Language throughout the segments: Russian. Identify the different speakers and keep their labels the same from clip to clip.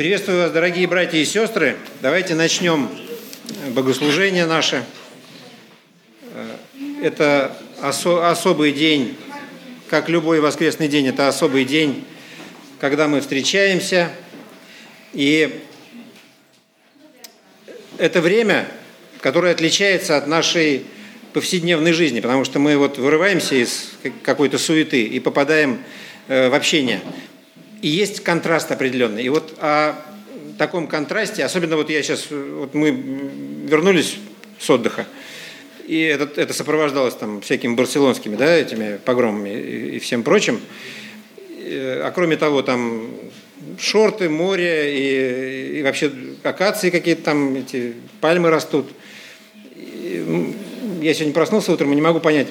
Speaker 1: Приветствую вас, дорогие братья и сестры. Давайте начнем богослужение наше. Это осо- особый день, как любой воскресный день, это особый день, когда мы встречаемся. И это время, которое отличается от нашей повседневной жизни, потому что мы вот вырываемся из какой-то суеты и попадаем э, в общение. И есть контраст определенный. И вот о таком контрасте, особенно вот я сейчас, вот мы вернулись с отдыха, и это, это сопровождалось там всякими барселонскими, да, этими погромами и, и всем прочим. А кроме того, там шорты, море и, и вообще акации какие-то там, эти пальмы растут. И, я сегодня проснулся утром и не могу понять,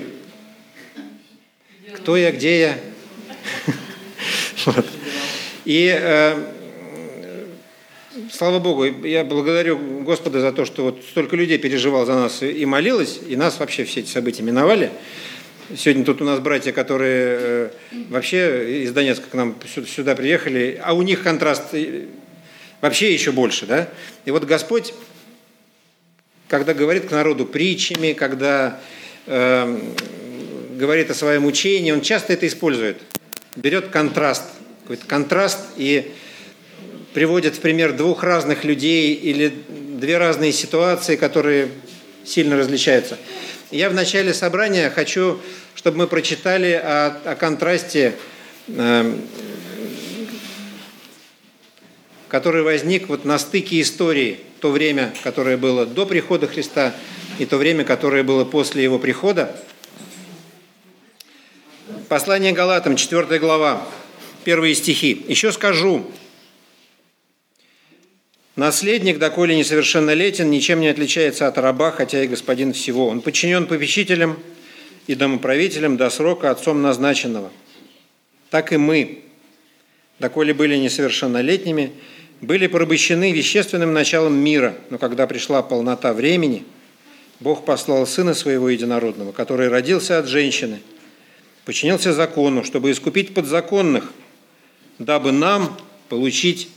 Speaker 1: кто я, где я. И э, слава Богу, я благодарю Господа за то, что вот столько людей переживал за нас и молилось, и нас вообще все эти события миновали. Сегодня тут у нас братья, которые э, вообще из Донецка к нам сюда приехали, а у них контраст вообще еще больше, да? И вот Господь, когда говорит к народу притчами, когда э, говорит о своем учении, Он часто это использует. Берет контраст – какой-то контраст и приводит в пример двух разных людей или две разные ситуации, которые сильно различаются. Я в начале собрания хочу, чтобы мы прочитали о, о контрасте, э, который возник вот на стыке истории, то время, которое было до прихода Христа, и то время, которое было после Его прихода. Послание Галатам, 4 глава первые стихи. «Еще скажу, наследник, доколе несовершеннолетен, ничем не отличается от раба, хотя и господин всего. Он подчинен попечителям и домоправителям до срока отцом назначенного. Так и мы, доколе были несовершеннолетними, были порабощены вещественным началом мира, но когда пришла полнота времени, Бог послал Сына Своего Единородного, который родился от женщины, подчинился закону, чтобы искупить подзаконных – дабы нам получить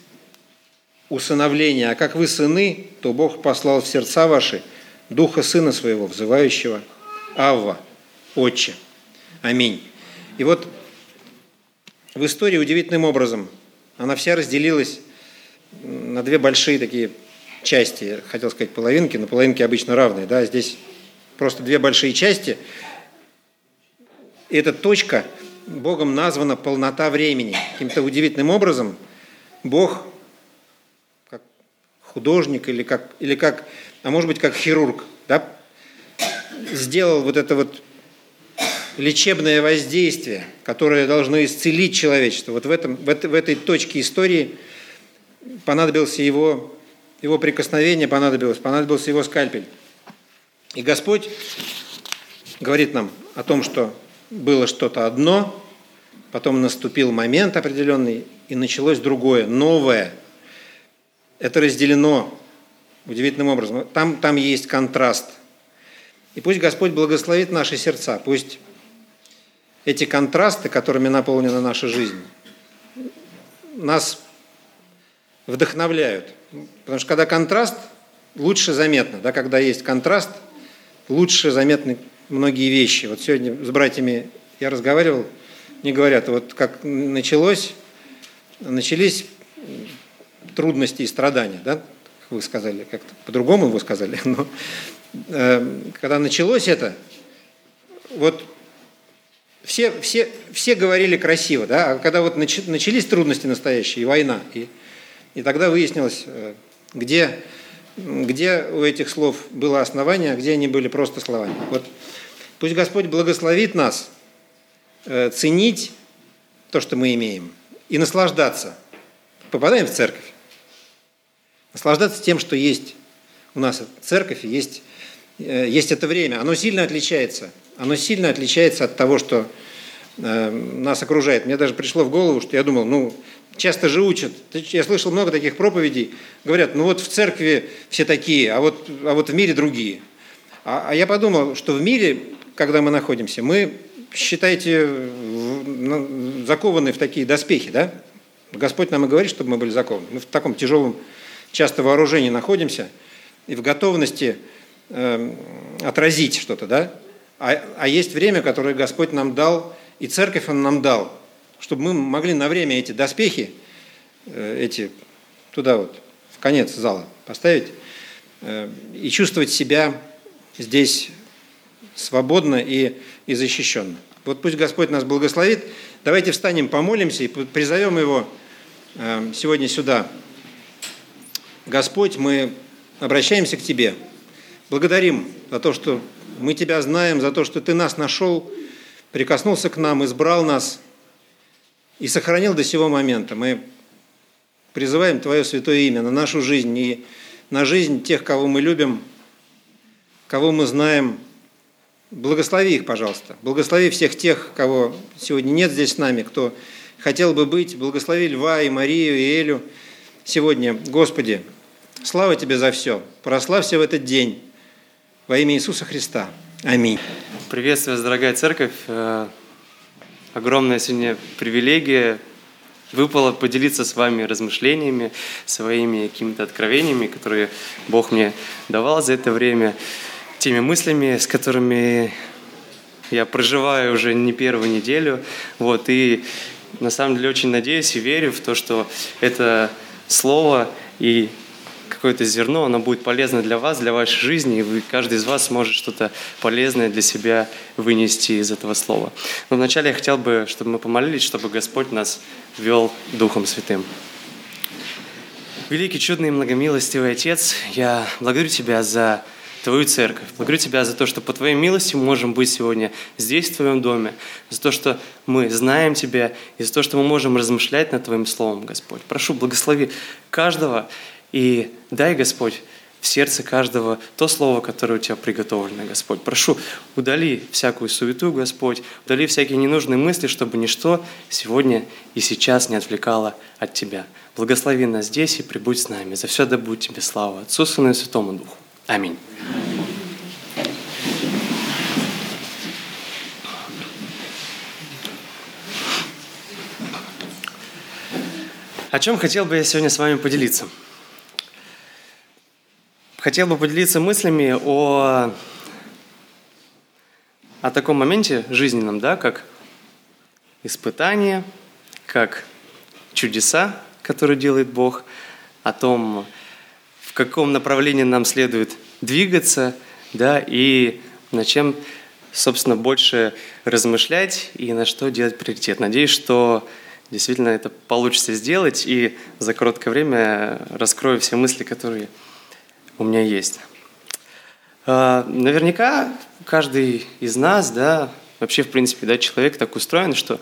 Speaker 1: усыновление. А как вы сыны, то Бог послал в сердца ваши Духа Сына Своего, взывающего Авва, Отче. Аминь. И вот в истории удивительным образом она вся разделилась на две большие такие части. Хотел сказать половинки, но половинки обычно равные. Да? Здесь просто две большие части. И эта точка – Богом названа полнота времени. Каким-то удивительным образом Бог, как художник или как, или как а может быть, как хирург, да, сделал вот это вот лечебное воздействие, которое должно исцелить человечество. Вот в, этом, в, этой, в этой точке истории понадобился его, его прикосновение, понадобилось, понадобился его скальпель. И Господь говорит нам о том, что было что-то одно, потом наступил момент определенный, и началось другое, новое. Это разделено удивительным образом. Там, там есть контраст. И пусть Господь благословит наши сердца, пусть эти контрасты, которыми наполнена наша жизнь, нас вдохновляют. Потому что когда контраст, лучше заметно. Да, когда есть контраст, лучше заметны многие вещи. Вот сегодня с братьями я разговаривал, мне говорят, вот как началось, начались трудности и страдания, да, как вы сказали, как-то по-другому вы сказали, но э, когда началось это, вот все, все, все говорили красиво, да, а когда вот начались трудности настоящие, и война, и, и тогда выяснилось, э, где, где у этих слов было основание, а где они были просто словами. Вот пусть Господь благословит нас – Э, ценить то, что мы имеем, и наслаждаться. Попадаем в церковь. Наслаждаться тем, что есть у нас церковь, есть, э, есть это время. Оно сильно отличается. Оно сильно отличается от того, что э, нас окружает. Мне даже пришло в голову, что я думал, ну, часто же учат. Я слышал много таких проповедей. Говорят, ну вот в церкви все такие, а вот, а вот в мире другие. А, а я подумал, что в мире, когда мы находимся, мы считайте, закованы в такие доспехи, да? Господь нам и говорит, чтобы мы были закованы. Мы в таком тяжелом часто вооружении находимся и в готовности э, отразить что-то, да? А, а есть время, которое Господь нам дал, и церковь Он нам дал, чтобы мы могли на время эти доспехи, э, эти туда вот, в конец зала поставить, э, и чувствовать себя здесь свободно и, и защищенно. Вот пусть Господь нас благословит. Давайте встанем, помолимся и призовем Его э, сегодня сюда. Господь, мы обращаемся к Тебе. Благодарим за то, что мы Тебя знаем, за то, что Ты нас нашел, прикоснулся к нам, избрал нас и сохранил до сего момента. Мы призываем Твое святое имя на нашу жизнь и на жизнь тех, кого мы любим, кого мы знаем. Благослови их, пожалуйста. Благослови всех тех, кого сегодня нет здесь с нами, кто хотел бы быть. Благослови Льва и Марию и Элю сегодня. Господи, слава Тебе за все. Прославься в этот день во имя Иисуса Христа. Аминь.
Speaker 2: Приветствую вас, дорогая церковь. Э, огромная сегодня привилегия выпало поделиться с вами размышлениями, своими какими-то откровениями, которые Бог мне давал за это время, теми мыслями, с которыми я проживаю уже не первую неделю. Вот, и на самом деле очень надеюсь и верю в то, что это слово и какое-то зерно, оно будет полезно для вас, для вашей жизни, и вы, каждый из вас сможет что-то полезное для себя вынести из этого слова. Но вначале я хотел бы, чтобы мы помолились, чтобы Господь нас вел Духом Святым. Великий, чудный и многомилостивый Отец, я благодарю Тебя за Твою церковь. Благодарю Тебя за то, что по Твоей милости мы можем быть сегодня здесь, в Твоем доме, за то, что мы знаем Тебя, и за то, что мы можем размышлять над Твоим Словом, Господь. Прошу, благослови каждого и дай, Господь, в сердце каждого то слово, которое у Тебя приготовлено, Господь. Прошу, удали всякую суету, Господь, удали всякие ненужные мысли, чтобы ничто сегодня и сейчас не отвлекало от Тебя. Благослови нас здесь и прибудь с нами. За все да будет Тебе слава Отцу, Сыну и Святому Духу. Аминь. О чем хотел бы я сегодня с вами поделиться – хотел бы поделиться мыслями о, о таком моменте жизненном, да, как испытание, как чудеса, которые делает Бог, о том, в каком направлении нам следует двигаться, да, и на чем, собственно, больше размышлять и на что делать приоритет. Надеюсь, что действительно это получится сделать, и за короткое время раскрою все мысли, которые у меня есть. А, наверняка каждый из нас, да, вообще, в принципе, да, человек так устроен, что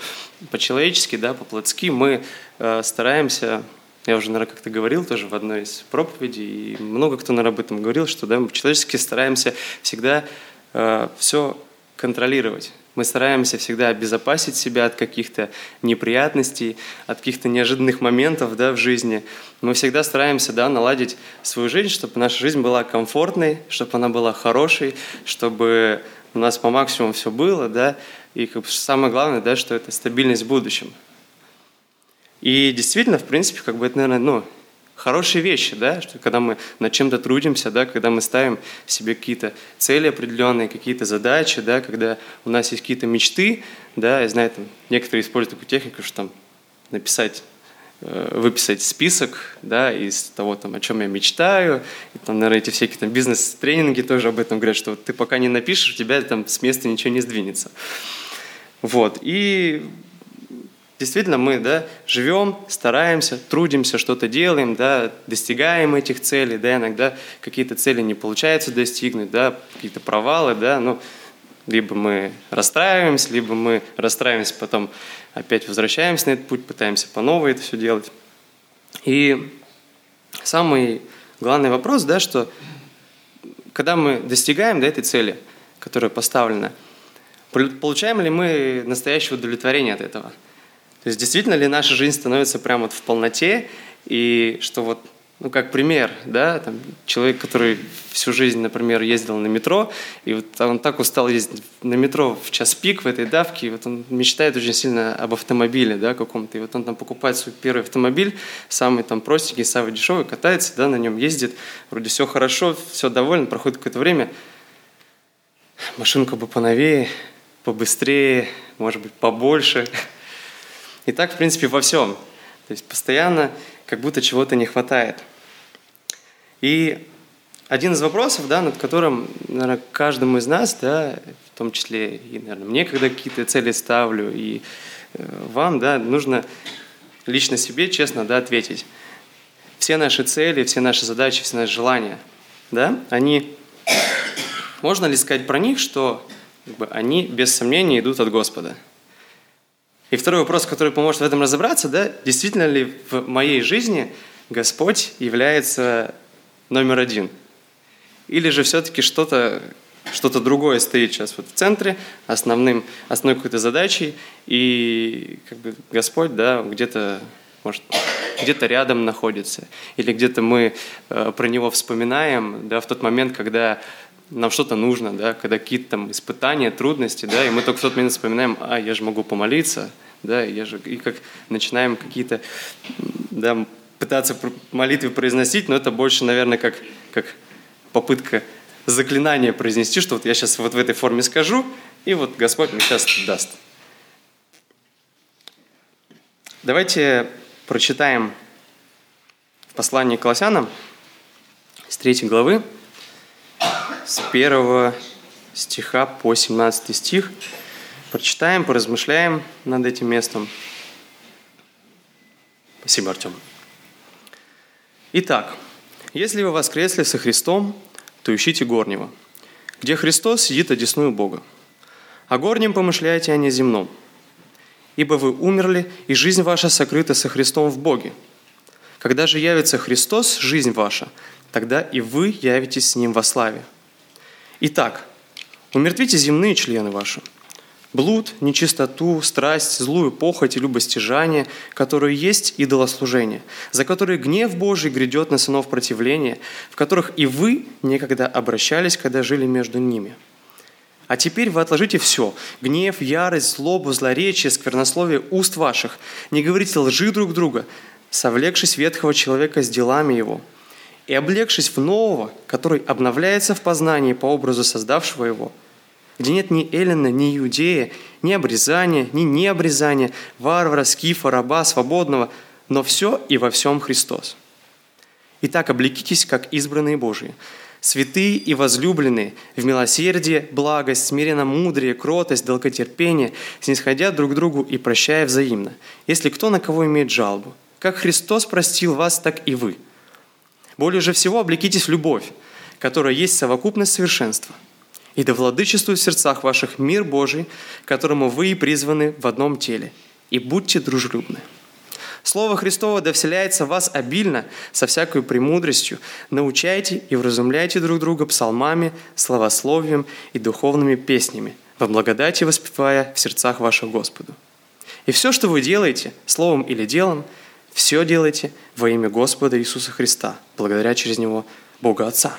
Speaker 2: по-человечески, да, по-плотски мы э, стараемся, я уже, наверное, как-то говорил тоже в одной из проповедей, и много кто, наверное, об этом говорил, что, да, мы по-человечески стараемся всегда э, все контролировать. Мы стараемся всегда обезопасить себя от каких-то неприятностей, от каких-то неожиданных моментов да, в жизни. Мы всегда стараемся да, наладить свою жизнь, чтобы наша жизнь была комфортной, чтобы она была хорошей, чтобы у нас по максимуму все было, да, и как бы, самое главное, да, что это стабильность в будущем. И действительно, в принципе, как бы это, наверное, ну, хорошие вещи, да, что когда мы над чем-то трудимся, да, когда мы ставим себе какие-то цели определенные, какие-то задачи, да, когда у нас есть какие-то мечты, да, я знаю, там, некоторые используют такую технику, что там написать э, выписать список да, из того, там, о чем я мечтаю. И, там, наверное, эти всякие там, бизнес-тренинги тоже об этом говорят, что вот ты пока не напишешь, у тебя там с места ничего не сдвинется. Вот. И Действительно, мы да, живем, стараемся, трудимся, что-то делаем, да, достигаем этих целей, да, иногда какие-то цели не получается достигнуть, да, какие-то провалы, да, ну, либо мы расстраиваемся, либо мы расстраиваемся, потом опять возвращаемся на этот путь, пытаемся по новой это все делать. И самый главный вопрос, да, что когда мы достигаем да, этой цели, которая поставлена, получаем ли мы настоящее удовлетворение от этого – то есть действительно ли наша жизнь становится прямо вот в полноте, и что вот ну, как пример, да, там, человек, который всю жизнь, например, ездил на метро, и вот он так устал ездить на метро в час пик в этой давке, и вот он мечтает очень сильно об автомобиле, да, каком-то, и вот он там покупает свой первый автомобиль, самый там простенький, самый дешевый, катается, да, на нем ездит, вроде все хорошо, все доволен, проходит какое-то время, машинку бы поновее, побыстрее, может быть, побольше. И так, в принципе, во всем. То есть постоянно как будто чего-то не хватает. И один из вопросов, да, над которым, наверное, каждому из нас, да, в том числе и, наверное, мне, когда какие-то цели ставлю, и э, вам, да, нужно лично себе честно, да, ответить. Все наши цели, все наши задачи, все наши желания, да, они, можно ли сказать про них, что как бы, они без сомнения идут от Господа? И второй вопрос, который поможет в этом разобраться, да, действительно ли в моей жизни Господь является номер один. Или же все-таки что-то что-то другое стоит сейчас вот в центре, основным, основной какой-то задачей, и как бы Господь, да, где-то, может, где-то рядом находится, или где-то мы э, про Него вспоминаем, да, в тот момент, когда нам что-то нужно, да, когда какие-то там испытания, трудности, да, и мы только в тот момент вспоминаем, а, я же могу помолиться, да, я же, и как начинаем какие-то, да, пытаться молитвы произносить, но это больше, наверное, как, как попытка заклинания произнести, что вот я сейчас вот в этой форме скажу, и вот Господь мне сейчас даст. Давайте прочитаем в послании к Колоссянам с 3 главы, с 1 стиха по 17 стих. Прочитаем, поразмышляем над этим местом. Спасибо, Артем. Итак, если вы воскресли со Христом, то ищите горнего, где Христос сидит одесную Бога. О горнем помышляйте, а не земном. Ибо вы умерли, и жизнь ваша сокрыта со Христом в Боге. Когда же явится Христос, жизнь ваша, тогда и вы явитесь с Ним во славе. Итак, умертвите земные члены ваши – блуд, нечистоту, страсть, злую похоть и любостяжание, которые есть идолослужение, за которые гнев Божий грядет на сынов противления, в которых и вы некогда обращались, когда жили между ними. А теперь вы отложите все – гнев, ярость, злобу, злоречие, сквернословие уст ваших. Не говорите лжи друг друга, совлекшись ветхого человека с делами его, и облегшись в нового, который обновляется в познании по образу создавшего его – где нет ни Эллина, ни Иудея, ни обрезания, ни необрезания, варвара, скифа, раба, свободного, но все и во всем Христос. Итак, облекитесь, как избранные Божии, святые и возлюбленные, в милосердие, благость, смиренно мудрее, кротость, долготерпение, снисходя друг другу и прощая взаимно, если кто на кого имеет жалобу. Как Христос простил вас, так и вы. Более же всего облекитесь в любовь, которая есть совокупность совершенства – и да владычествует в сердцах ваших мир Божий, которому вы и призваны в одном теле. И будьте дружелюбны. Слово Христово да вселяется в вас обильно, со всякой премудростью. Научайте и вразумляйте друг друга псалмами, словословием и духовными песнями, во благодати воспевая в сердцах ваших Господу. И все, что вы делаете, словом или делом, все делайте во имя Господа Иисуса Христа, благодаря через Него Бога Отца.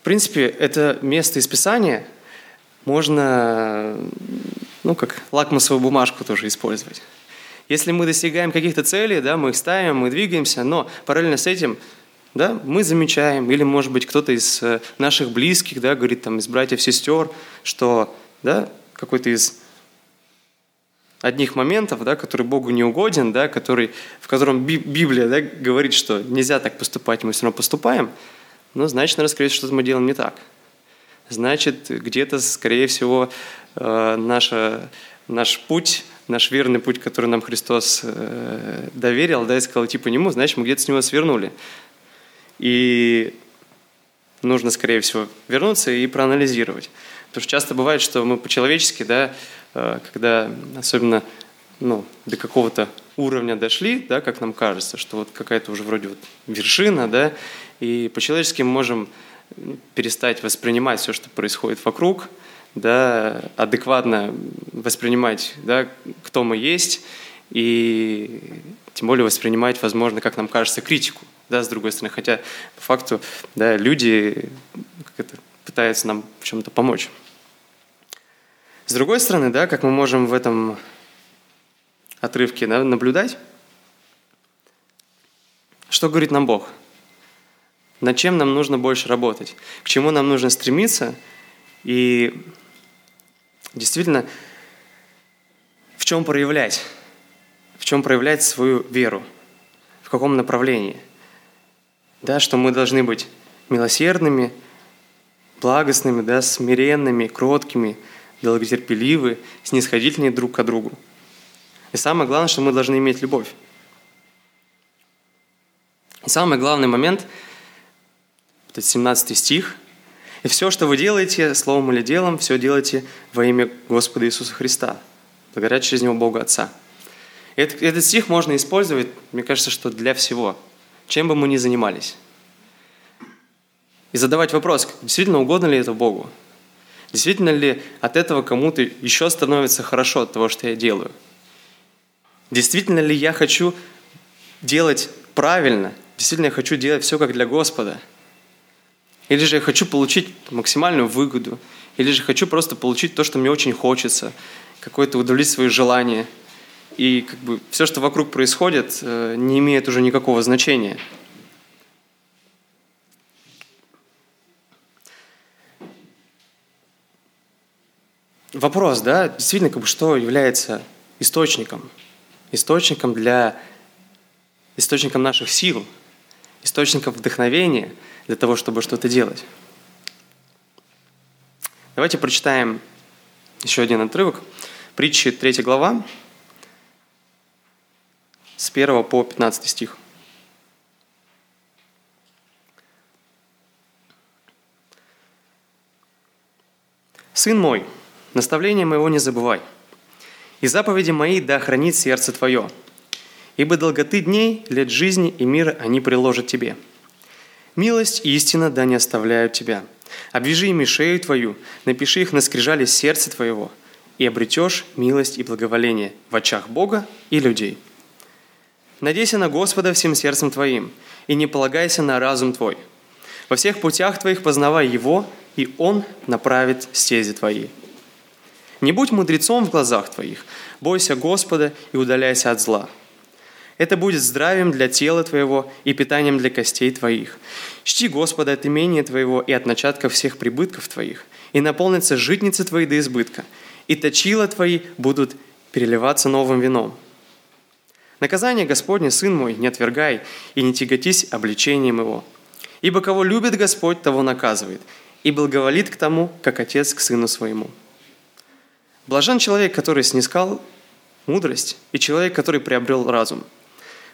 Speaker 2: В принципе, это место из Писания можно, ну, как лакмусовую бумажку тоже использовать. Если мы достигаем каких-то целей, да, мы их ставим, мы двигаемся, но параллельно с этим да, мы замечаем, или, может быть, кто-то из э, наших близких, да, говорит, там, из братьев, сестер, что, да, какой-то из одних моментов, да, который Богу не угоден, да, который, в котором Библия да, говорит, что нельзя так поступать, мы все равно поступаем – ну, значит, наверное, скорее что-то мы делаем не так. Значит, где-то, скорее всего, э, наша, наш путь, наш верный путь, который нам Христос э, доверил, да, и сказал идти по нему, значит, мы где-то с него свернули. И нужно, скорее всего, вернуться и проанализировать. Потому что часто бывает, что мы по-человечески, да, э, когда особенно ну, до какого-то уровня дошли, да, как нам кажется, что вот какая-то уже вроде вот вершина, да, и по-человечески мы можем перестать воспринимать все, что происходит вокруг, да, адекватно воспринимать, да, кто мы есть, и тем более воспринимать, возможно, как нам кажется, критику, да, с другой стороны. Хотя, по факту, да, люди это, пытаются нам чем-то помочь. С другой стороны, да, как мы можем в этом отрывке да, наблюдать, что говорит нам Бог? Над чем нам нужно больше работать? К чему нам нужно стремиться? И действительно, в чем проявлять? В чем проявлять свою веру? В каком направлении? Да, что мы должны быть милосердными, благостными, да, смиренными, кроткими, долготерпеливы, снисходительные друг к другу. И самое главное, что мы должны иметь любовь. И самый главный момент, этот 17 стих, «И все, что вы делаете, словом или делом, все делайте во имя Господа Иисуса Христа, благодаря через Него Бога Отца». Этот, этот стих можно использовать, мне кажется, что для всего, чем бы мы ни занимались. И задавать вопрос, действительно угодно ли это Богу? Действительно ли от этого кому-то еще становится хорошо от того, что я делаю? Действительно ли я хочу делать правильно? Действительно я хочу делать все как для Господа? Или же я хочу получить максимальную выгоду? Или же хочу просто получить то, что мне очень хочется? Какое-то удовлетворить свои желания? И как бы все, что вокруг происходит, э, не имеет уже никакого значения – вопрос, да, действительно, как бы, что является источником? Источником для источником наших сил, источником вдохновения для того, чтобы что-то делать. Давайте прочитаем еще один отрывок. Притчи 3 глава, с 1 по 15 стих. «Сын мой, Наставление моего не забывай. И заповеди мои да хранит сердце твое. Ибо долготы дней, лет жизни и мира они приложат тебе. Милость и истина да не оставляют тебя. Обвяжи ими шею твою, напиши их на скрижале сердца твоего, и обретешь милость и благоволение в очах Бога и людей. Надейся на Господа всем сердцем твоим, и не полагайся на разум твой. Во всех путях твоих познавай Его, и Он направит стези твои. Не будь мудрецом в глазах твоих, бойся Господа и удаляйся от зла. Это будет здравием для тела твоего и питанием для костей твоих. Чти Господа от имения твоего и от начатков всех прибытков твоих, и наполнятся житницы твои до избытка, и точила твои будут переливаться новым вином. Наказание Господне, Сын мой, не отвергай и не тяготись обличением его. Ибо кого любит Господь, того наказывает, и благоволит к тому, как отец к сыну своему. Блажен человек, который снискал мудрость, и человек, который приобрел разум.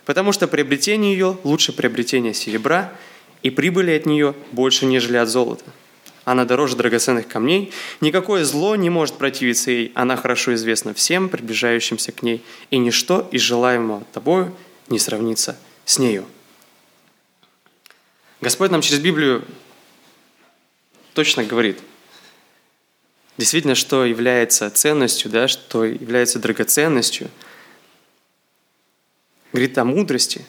Speaker 2: Потому что приобретение ее лучше приобретения серебра, и прибыли от нее больше, нежели от золота. Она дороже драгоценных камней, никакое зло не может противиться ей, она хорошо известна всем, приближающимся к ней, и ничто из желаемого тобою не сравнится с нею. Господь нам через Библию точно говорит – действительно, что является ценностью, да, что является драгоценностью. Говорит о мудрости,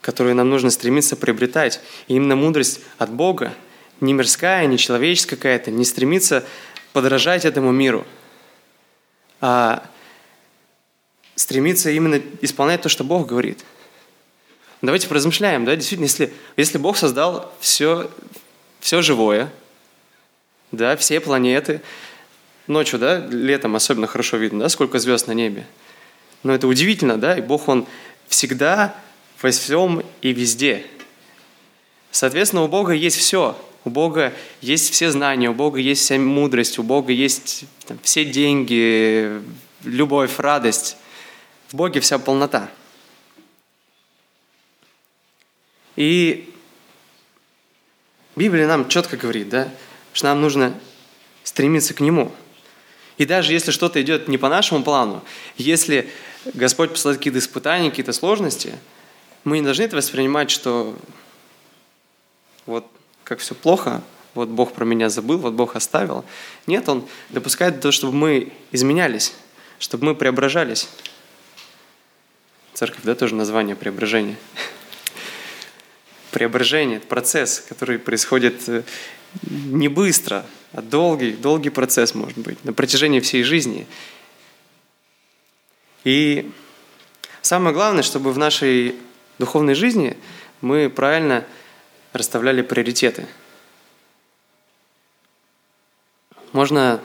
Speaker 2: которую нам нужно стремиться приобретать. И именно мудрость от Бога, не мирская, не человеческая какая-то, не стремиться подражать этому миру, а стремиться именно исполнять то, что Бог говорит. Давайте поразмышляем, да, действительно, если, если Бог создал все, все живое – да, все планеты. Ночью, да, летом особенно хорошо видно, да, сколько звезд на небе. Но это удивительно, да, и Бог, Он всегда во всем и везде. Соответственно, у Бога есть все. У Бога есть все знания, у Бога есть вся мудрость, у Бога есть там, все деньги, любовь, радость. В Боге вся полнота. И Библия нам четко говорит, да, что нам нужно стремиться к Нему. И даже если что-то идет не по нашему плану, если Господь посылает какие-то испытания, какие-то сложности, мы не должны это воспринимать, что вот как все плохо, вот Бог про меня забыл, вот Бог оставил. Нет, Он допускает то, чтобы мы изменялись, чтобы мы преображались. Церковь, да, тоже название преображения. Преображение – это процесс, который происходит э, не быстро, а долгий, долгий процесс может быть, на протяжении всей жизни. И самое главное, чтобы в нашей духовной жизни мы правильно расставляли приоритеты. Можно,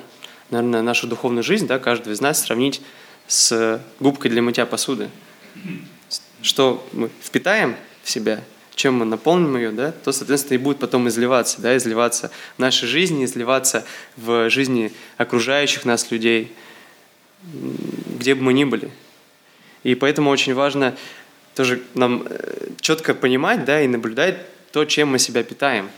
Speaker 2: наверное, нашу духовную жизнь, да, каждого из нас сравнить с губкой для мытья посуды. Что мы впитаем в себя, чем мы наполним ее, да, то, соответственно, и будет потом изливаться, да, изливаться в нашей жизни, изливаться в жизни окружающих нас людей, где бы мы ни были. И поэтому очень важно тоже нам э, четко понимать, да, и наблюдать то, чем мы себя питаем.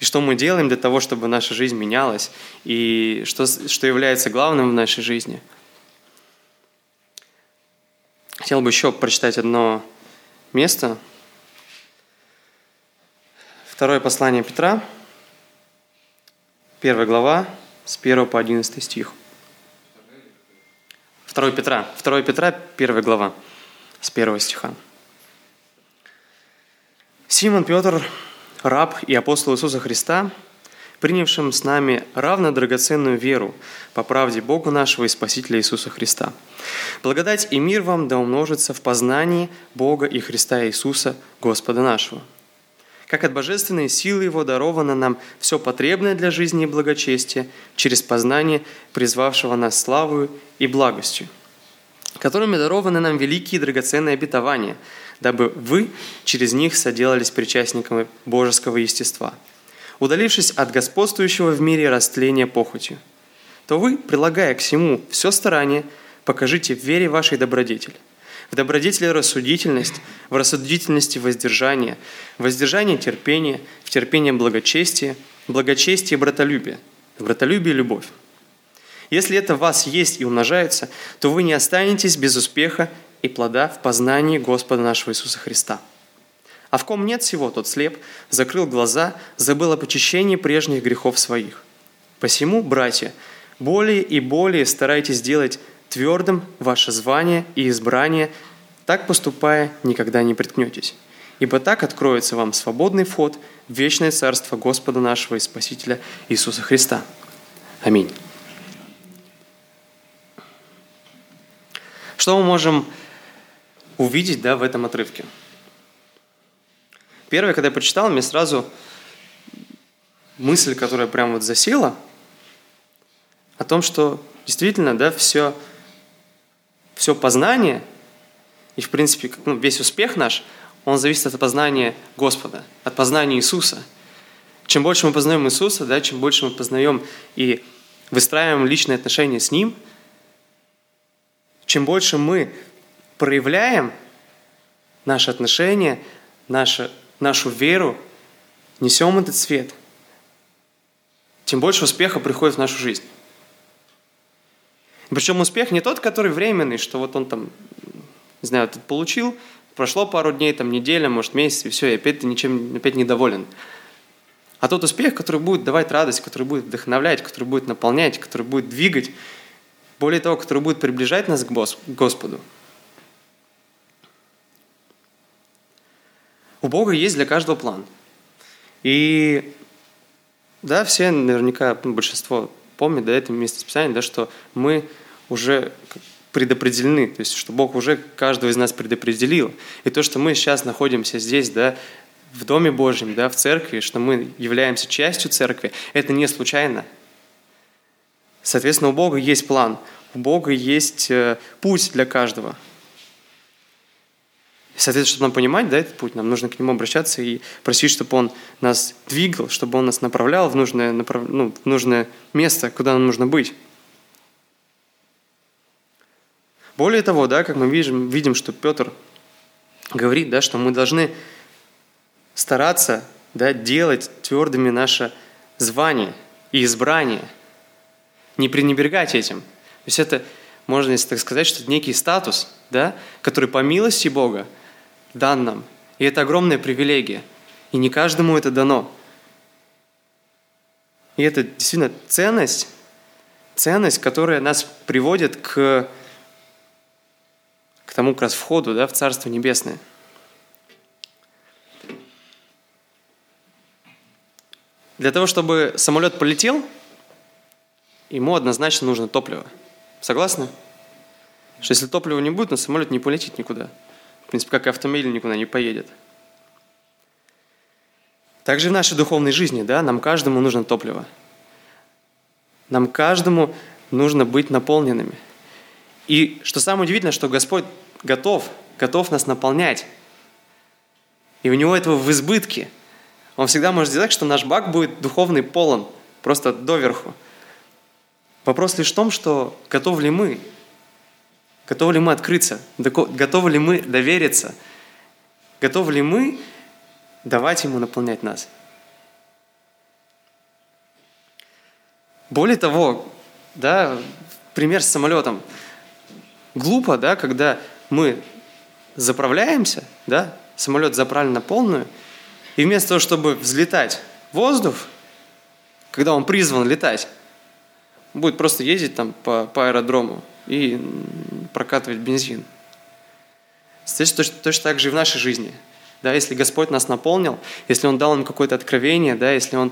Speaker 2: И что мы делаем для того, чтобы наша жизнь менялась, и что, что является главным в нашей жизни. Хотел бы еще прочитать одно место. Второе послание Петра, первая глава, с 1 по 11 стих. 2 Петра, 2 Петра, первая глава, с 1 стиха. Симон Петр, раб и апостол Иисуса Христа, принявшим с нами равно драгоценную веру по правде Бога нашего и Спасителя Иисуса Христа. Благодать и мир вам да умножится в познании Бога и Христа Иисуса, Господа нашего. Как от божественной силы Его даровано нам все потребное для жизни и благочестия через познание призвавшего нас славою и благостью, которыми дарованы нам великие и драгоценные обетования – дабы вы через них соделались причастниками божеского естества, удалившись от господствующего в мире растления похотью. То вы, прилагая к всему все старание, покажите в вере вашей добродетель. В добродетели рассудительность, в рассудительности воздержание, в воздержании терпение, в терпении благочестие, в благочестие братолюбие, в братолюбие любовь. Если это в вас есть и умножается, то вы не останетесь без успеха и плода в познании Господа нашего Иисуса Христа. А в ком нет всего, тот слеп, закрыл глаза, забыл о почищении прежних грехов своих. Посему, братья, более и более старайтесь делать твердым ваше звание и избрание, так поступая, никогда не приткнетесь. Ибо так откроется вам свободный вход в вечное царство Господа нашего и Спасителя Иисуса Христа. Аминь. Что мы можем увидеть да, в этом отрывке. Первое, когда я прочитал, мне сразу мысль, которая прям вот засела, о том, что действительно да, все, все познание и, в принципе, ну, весь успех наш, он зависит от познания Господа, от познания Иисуса. Чем больше мы познаем Иисуса, да, чем больше мы познаем и выстраиваем личные отношения с Ним, чем больше мы проявляем наши отношения, нашу, нашу веру, несем этот свет, тем больше успеха приходит в нашу жизнь. Причем успех не тот, который временный, что вот он там, не знаю, ты получил, прошло пару дней, там неделя, может месяц, и все, и опять ты ничем опять недоволен. А тот успех, который будет давать радость, который будет вдохновлять, который будет наполнять, который будет двигать, более того, который будет приближать нас к Господу – У Бога есть для каждого план. И да, все наверняка, ну, большинство помнят, да, это место Писания, да, что мы уже предопределены, то есть что Бог уже каждого из нас предопределил. И то, что мы сейчас находимся здесь, да, в Доме Божьем, да, в церкви, что мы являемся частью церкви, это не случайно. Соответственно, у Бога есть план, у Бога есть э, путь для каждого – Соответственно, чтобы нам понимать да, этот путь, нам нужно к нему обращаться и просить, чтобы он нас двигал, чтобы он нас направлял в нужное, направ... ну, в нужное место, куда нам нужно быть. Более того, да, как мы видим, видим, что Петр говорит, да, что мы должны стараться да, делать твердыми наше звание и избрание, не пренебрегать этим. То есть это, можно так сказать, что это некий статус, да, который по милости Бога дан нам. И это огромная привилегия. И не каждому это дано. И это действительно ценность, ценность, которая нас приводит к, к тому как раз входу да, в Царство Небесное. Для того, чтобы самолет полетел, ему однозначно нужно топливо. Согласны? Что если топлива не будет, на самолет не полетит никуда. В принципе, как и автомобиль никуда не поедет. Также в нашей духовной жизни, да, нам каждому нужно топливо. Нам каждому нужно быть наполненными. И что самое удивительное, что Господь готов, готов нас наполнять. И у Него этого в избытке. Он всегда может сделать так, что наш бак будет духовный полон, просто доверху. Вопрос лишь в том, что готовы ли мы, готовы ли мы открыться, готовы ли мы довериться, готовы ли мы давать Ему наполнять нас. Более того, да, пример с самолетом. Глупо, да, когда мы заправляемся, да, самолет заправлен на полную, и вместо того, чтобы взлетать в воздух, когда он призван летать, будет просто ездить там по, по аэродрому и прокатывать бензин. Здесь точно, точно так же и в нашей жизни. Да, если Господь нас наполнил, если Он дал нам какое-то откровение, да, если Он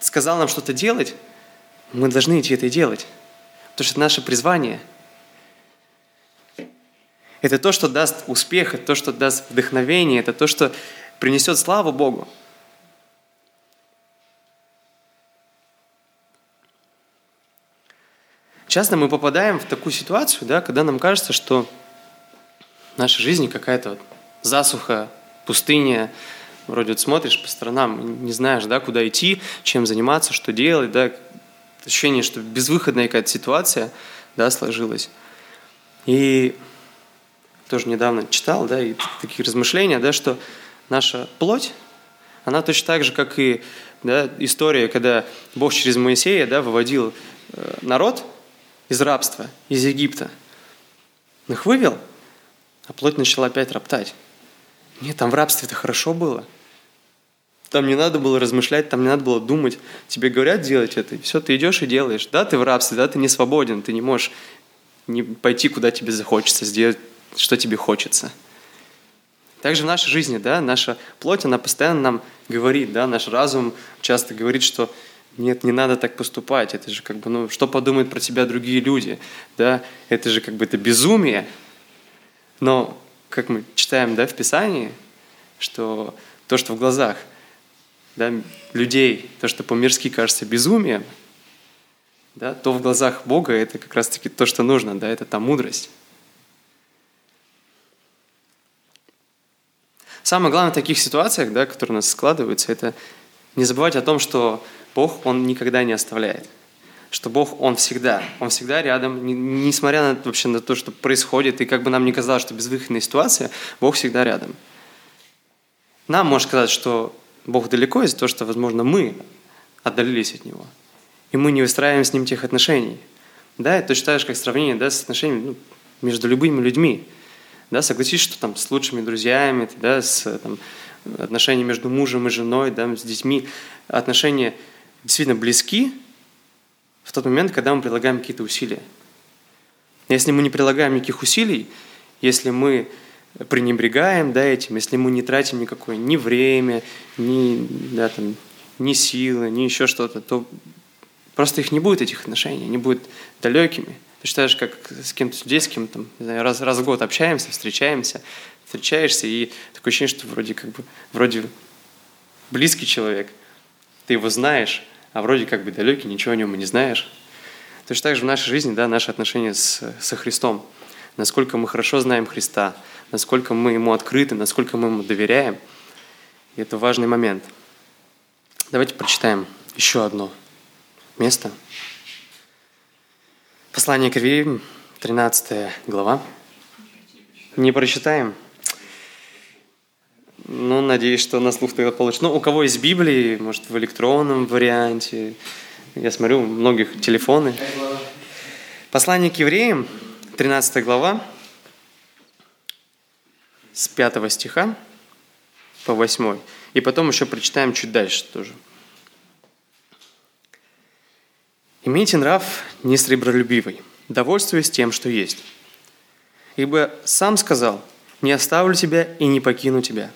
Speaker 2: сказал нам что-то делать, мы должны идти это и делать. Потому что это наше призвание. Это то, что даст успех, это то, что даст вдохновение, это то, что принесет славу Богу. Часто мы попадаем в такую ситуацию, да, когда нам кажется, что в нашей жизни какая-то вот засуха, пустыня, вроде вот смотришь по сторонам, не знаешь, да, куда идти, чем заниматься, что делать, да, ощущение, что безвыходная какая-то ситуация, да, сложилась. И тоже недавно читал, да, и такие размышления, да, что наша плоть, она точно так же, как и да, история, когда Бог через Моисея да, выводил э, народ из рабства, из Египта. Он их вывел, а плоть начала опять роптать. Нет, там в рабстве-то хорошо было. Там не надо было размышлять, там не надо было думать. Тебе говорят делать это, и все, ты идешь и делаешь. Да, ты в рабстве, да, ты не свободен, ты не можешь не пойти, куда тебе захочется, сделать, что тебе хочется. Также в нашей жизни, да, наша плоть, она постоянно нам говорит, да, наш разум часто говорит, что нет, не надо так поступать, это же как бы, ну, что подумают про тебя другие люди, да, это же как бы это безумие. Но, как мы читаем, да, в Писании, что то, что в глазах да, людей, то, что по-мирски кажется безумием, да, то в глазах Бога это как раз-таки то, что нужно, да, это та мудрость. Самое главное в таких ситуациях, да, которые у нас складываются, это не забывать о том, что Бог, Он никогда не оставляет. Что Бог, Он всегда, Он всегда рядом, несмотря на, вообще на то, что происходит, и как бы нам не казалось, что безвыходная ситуация, Бог всегда рядом. Нам может казаться, что Бог далеко из-за того, что, возможно, мы отдалились от Него. И мы не выстраиваем с Ним тех отношений. Да, это точно так же, как сравнение да, с отношениями ну, между любыми людьми. Да, согласись, что там с лучшими друзьями, да, с там, отношения между мужем и женой, да, с детьми, отношения действительно близки в тот момент, когда мы прилагаем какие-то усилия. Если мы не прилагаем никаких усилий, если мы пренебрегаем да, этим, если мы не тратим никакое ни время, ни, да, там, ни силы, ни еще что-то, то просто их не будет, этих отношений, они будут далекими. Ты считаешь, как с кем-то здесь, с кем то не знаю, раз, раз в год общаемся, встречаемся, встречаешься, и такое ощущение, что вроде как бы, вроде близкий человек, ты его знаешь, а вроде как бы далекий, ничего о нем и не знаешь. Точно так же в нашей жизни, да, наши отношения с, со Христом. Насколько мы хорошо знаем Христа, насколько мы Ему открыты, насколько мы Ему доверяем. И это важный момент. Давайте прочитаем еще одно место. Послание к Ривеям, 13 глава. Не прочитаем? Ну, надеюсь, что на слух тогда получится. Ну, у кого есть Библии, может, в электронном варианте. Я смотрю, у многих телефоны. Послание к евреям, 13 глава, с 5 стиха по 8. И потом еще прочитаем чуть дальше тоже. Имейте нрав несребролюбивый, довольствуясь тем, что есть. Ибо сам сказал, не оставлю тебя и не покину тебя.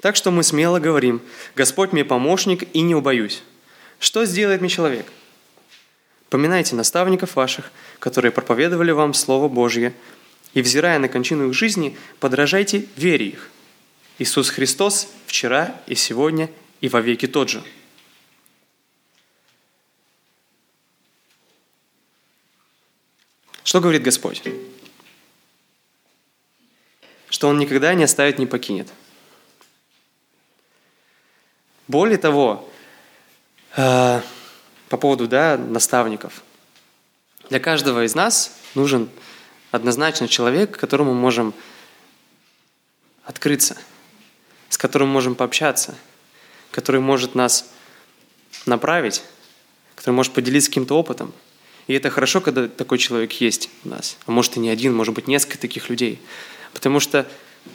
Speaker 2: Так что мы смело говорим, Господь мне помощник и не убоюсь. Что сделает мне человек? Поминайте наставников ваших, которые проповедовали вам Слово Божье, и, взирая на кончину их жизни, подражайте вере их. Иисус Христос вчера и сегодня и во веки тот же. Что говорит Господь? Что Он никогда не оставит, не покинет. Более того, э, по поводу да, наставников. Для каждого из нас нужен однозначно человек, которому мы можем открыться, с которым можем пообщаться, который может нас направить, который может поделиться каким-то опытом. И это хорошо, когда такой человек есть у нас. А может и не один, может быть несколько таких людей. Потому что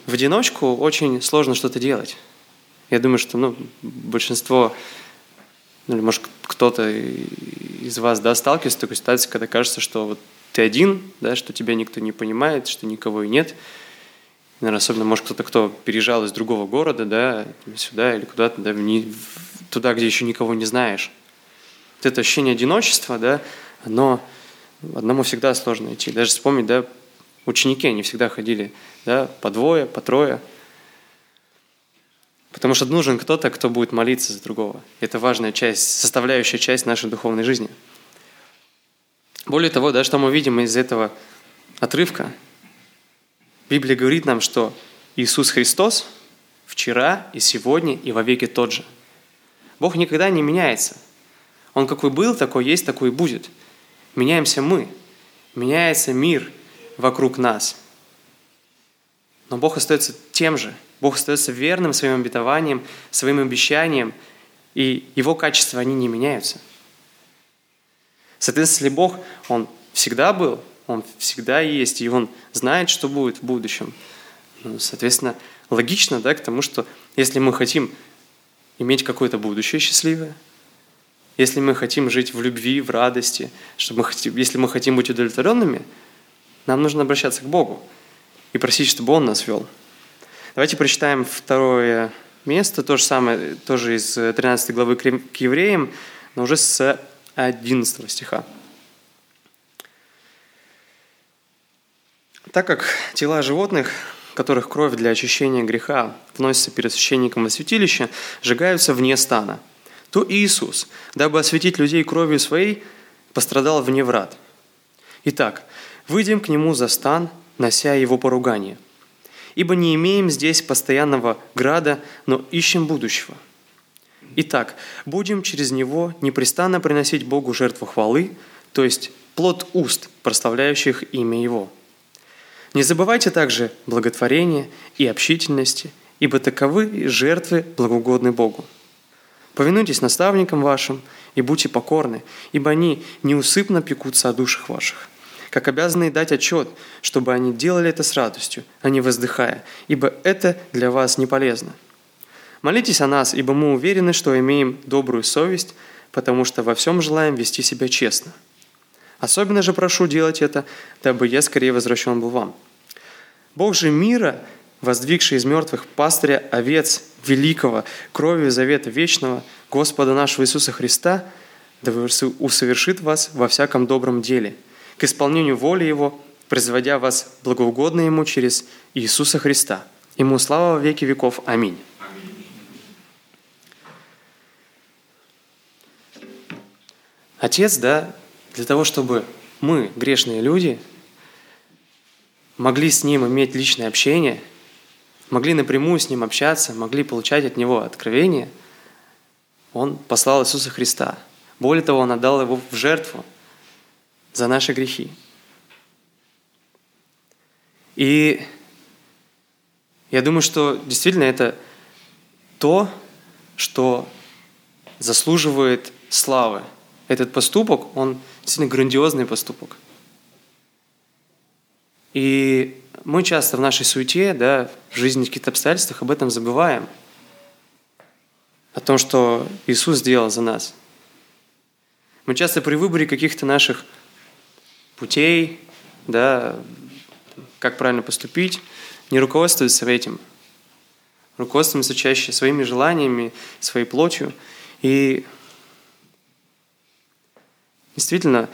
Speaker 2: в одиночку очень сложно что-то делать. Я думаю, что ну, большинство ну, или может кто-то из вас да, сталкивается с такой ситуацией, когда кажется, что вот ты один, да, что тебя никто не понимает, что никого и нет. Наверное, особенно, может, кто-то, кто переезжал из другого города, да, сюда или куда-то, да, туда, где еще никого не знаешь. Вот это ощущение одиночества, да, оно одному всегда сложно идти. Даже вспомнить, да, ученики, они всегда ходили, да, по двое, по трое – Потому что нужен кто-то, кто будет молиться за другого. Это важная часть, составляющая часть нашей духовной жизни. Более того, да, что мы видим из этого отрывка, Библия говорит нам, что Иисус Христос вчера и сегодня и во веки тот же. Бог никогда не меняется. Он какой был, такой есть, такой и будет. Меняемся мы. Меняется мир вокруг нас. Но Бог остается тем же – Бог остается верным своим обетованиям, своим обещаниям, и Его качества, они не меняются. Соответственно, если Бог, Он всегда был, Он всегда есть, и Он знает, что будет в будущем, ну, соответственно, логично да, к тому, что если мы хотим иметь какое-то будущее счастливое, если мы хотим жить в любви, в радости, чтобы мы хотим, если мы хотим быть удовлетворенными, нам нужно обращаться к Богу и просить, чтобы Он нас вел. Давайте прочитаем второе место, то же самое, тоже из 13 главы к евреям, но уже с 11 стиха. Так как тела животных, которых кровь для очищения греха вносится перед священником во святилище, сжигаются вне стана, то Иисус, дабы осветить людей кровью своей, пострадал вне врат. Итак, выйдем к Нему за стан, нося Его поругание – ибо не имеем здесь постоянного града, но ищем будущего. Итак, будем через него непрестанно приносить Богу жертву хвалы, то есть плод уст, прославляющих имя Его. Не забывайте также благотворения и общительности, ибо таковы жертвы благоугодны Богу. Повинуйтесь наставникам вашим и будьте покорны, ибо они неусыпно пекутся о душах ваших как обязанные дать отчет, чтобы они делали это с радостью, а не воздыхая, ибо это для вас не полезно. Молитесь о нас, ибо мы уверены, что имеем добрую совесть, потому что во всем желаем вести себя честно. Особенно же прошу делать это, дабы я скорее возвращен был вам. Бог же мира, воздвигший из мертвых пастыря овец великого, кровью завета вечного, Господа нашего Иисуса Христа, да усовершит вас во всяком добром деле – к исполнению воли Его, производя вас благоугодно Ему через Иисуса Христа. Ему слава во веки веков. Аминь. Отец, да, для того, чтобы мы, грешные люди, могли с Ним иметь личное общение, могли напрямую с Ним общаться, могли получать от Него откровение, Он послал Иисуса Христа. Более того, Он отдал Его в жертву – за наши грехи. И я думаю, что действительно это то, что заслуживает славы. Этот поступок, он действительно грандиозный поступок. И мы часто в нашей суете, да, в жизни каких-то обстоятельствах об этом забываем. О том, что Иисус сделал за нас – Мы часто при выборе каких-то наших путей, да, как правильно поступить, не руководствуемся этим. Руководствуемся чаще своими желаниями, своей плотью. И действительно,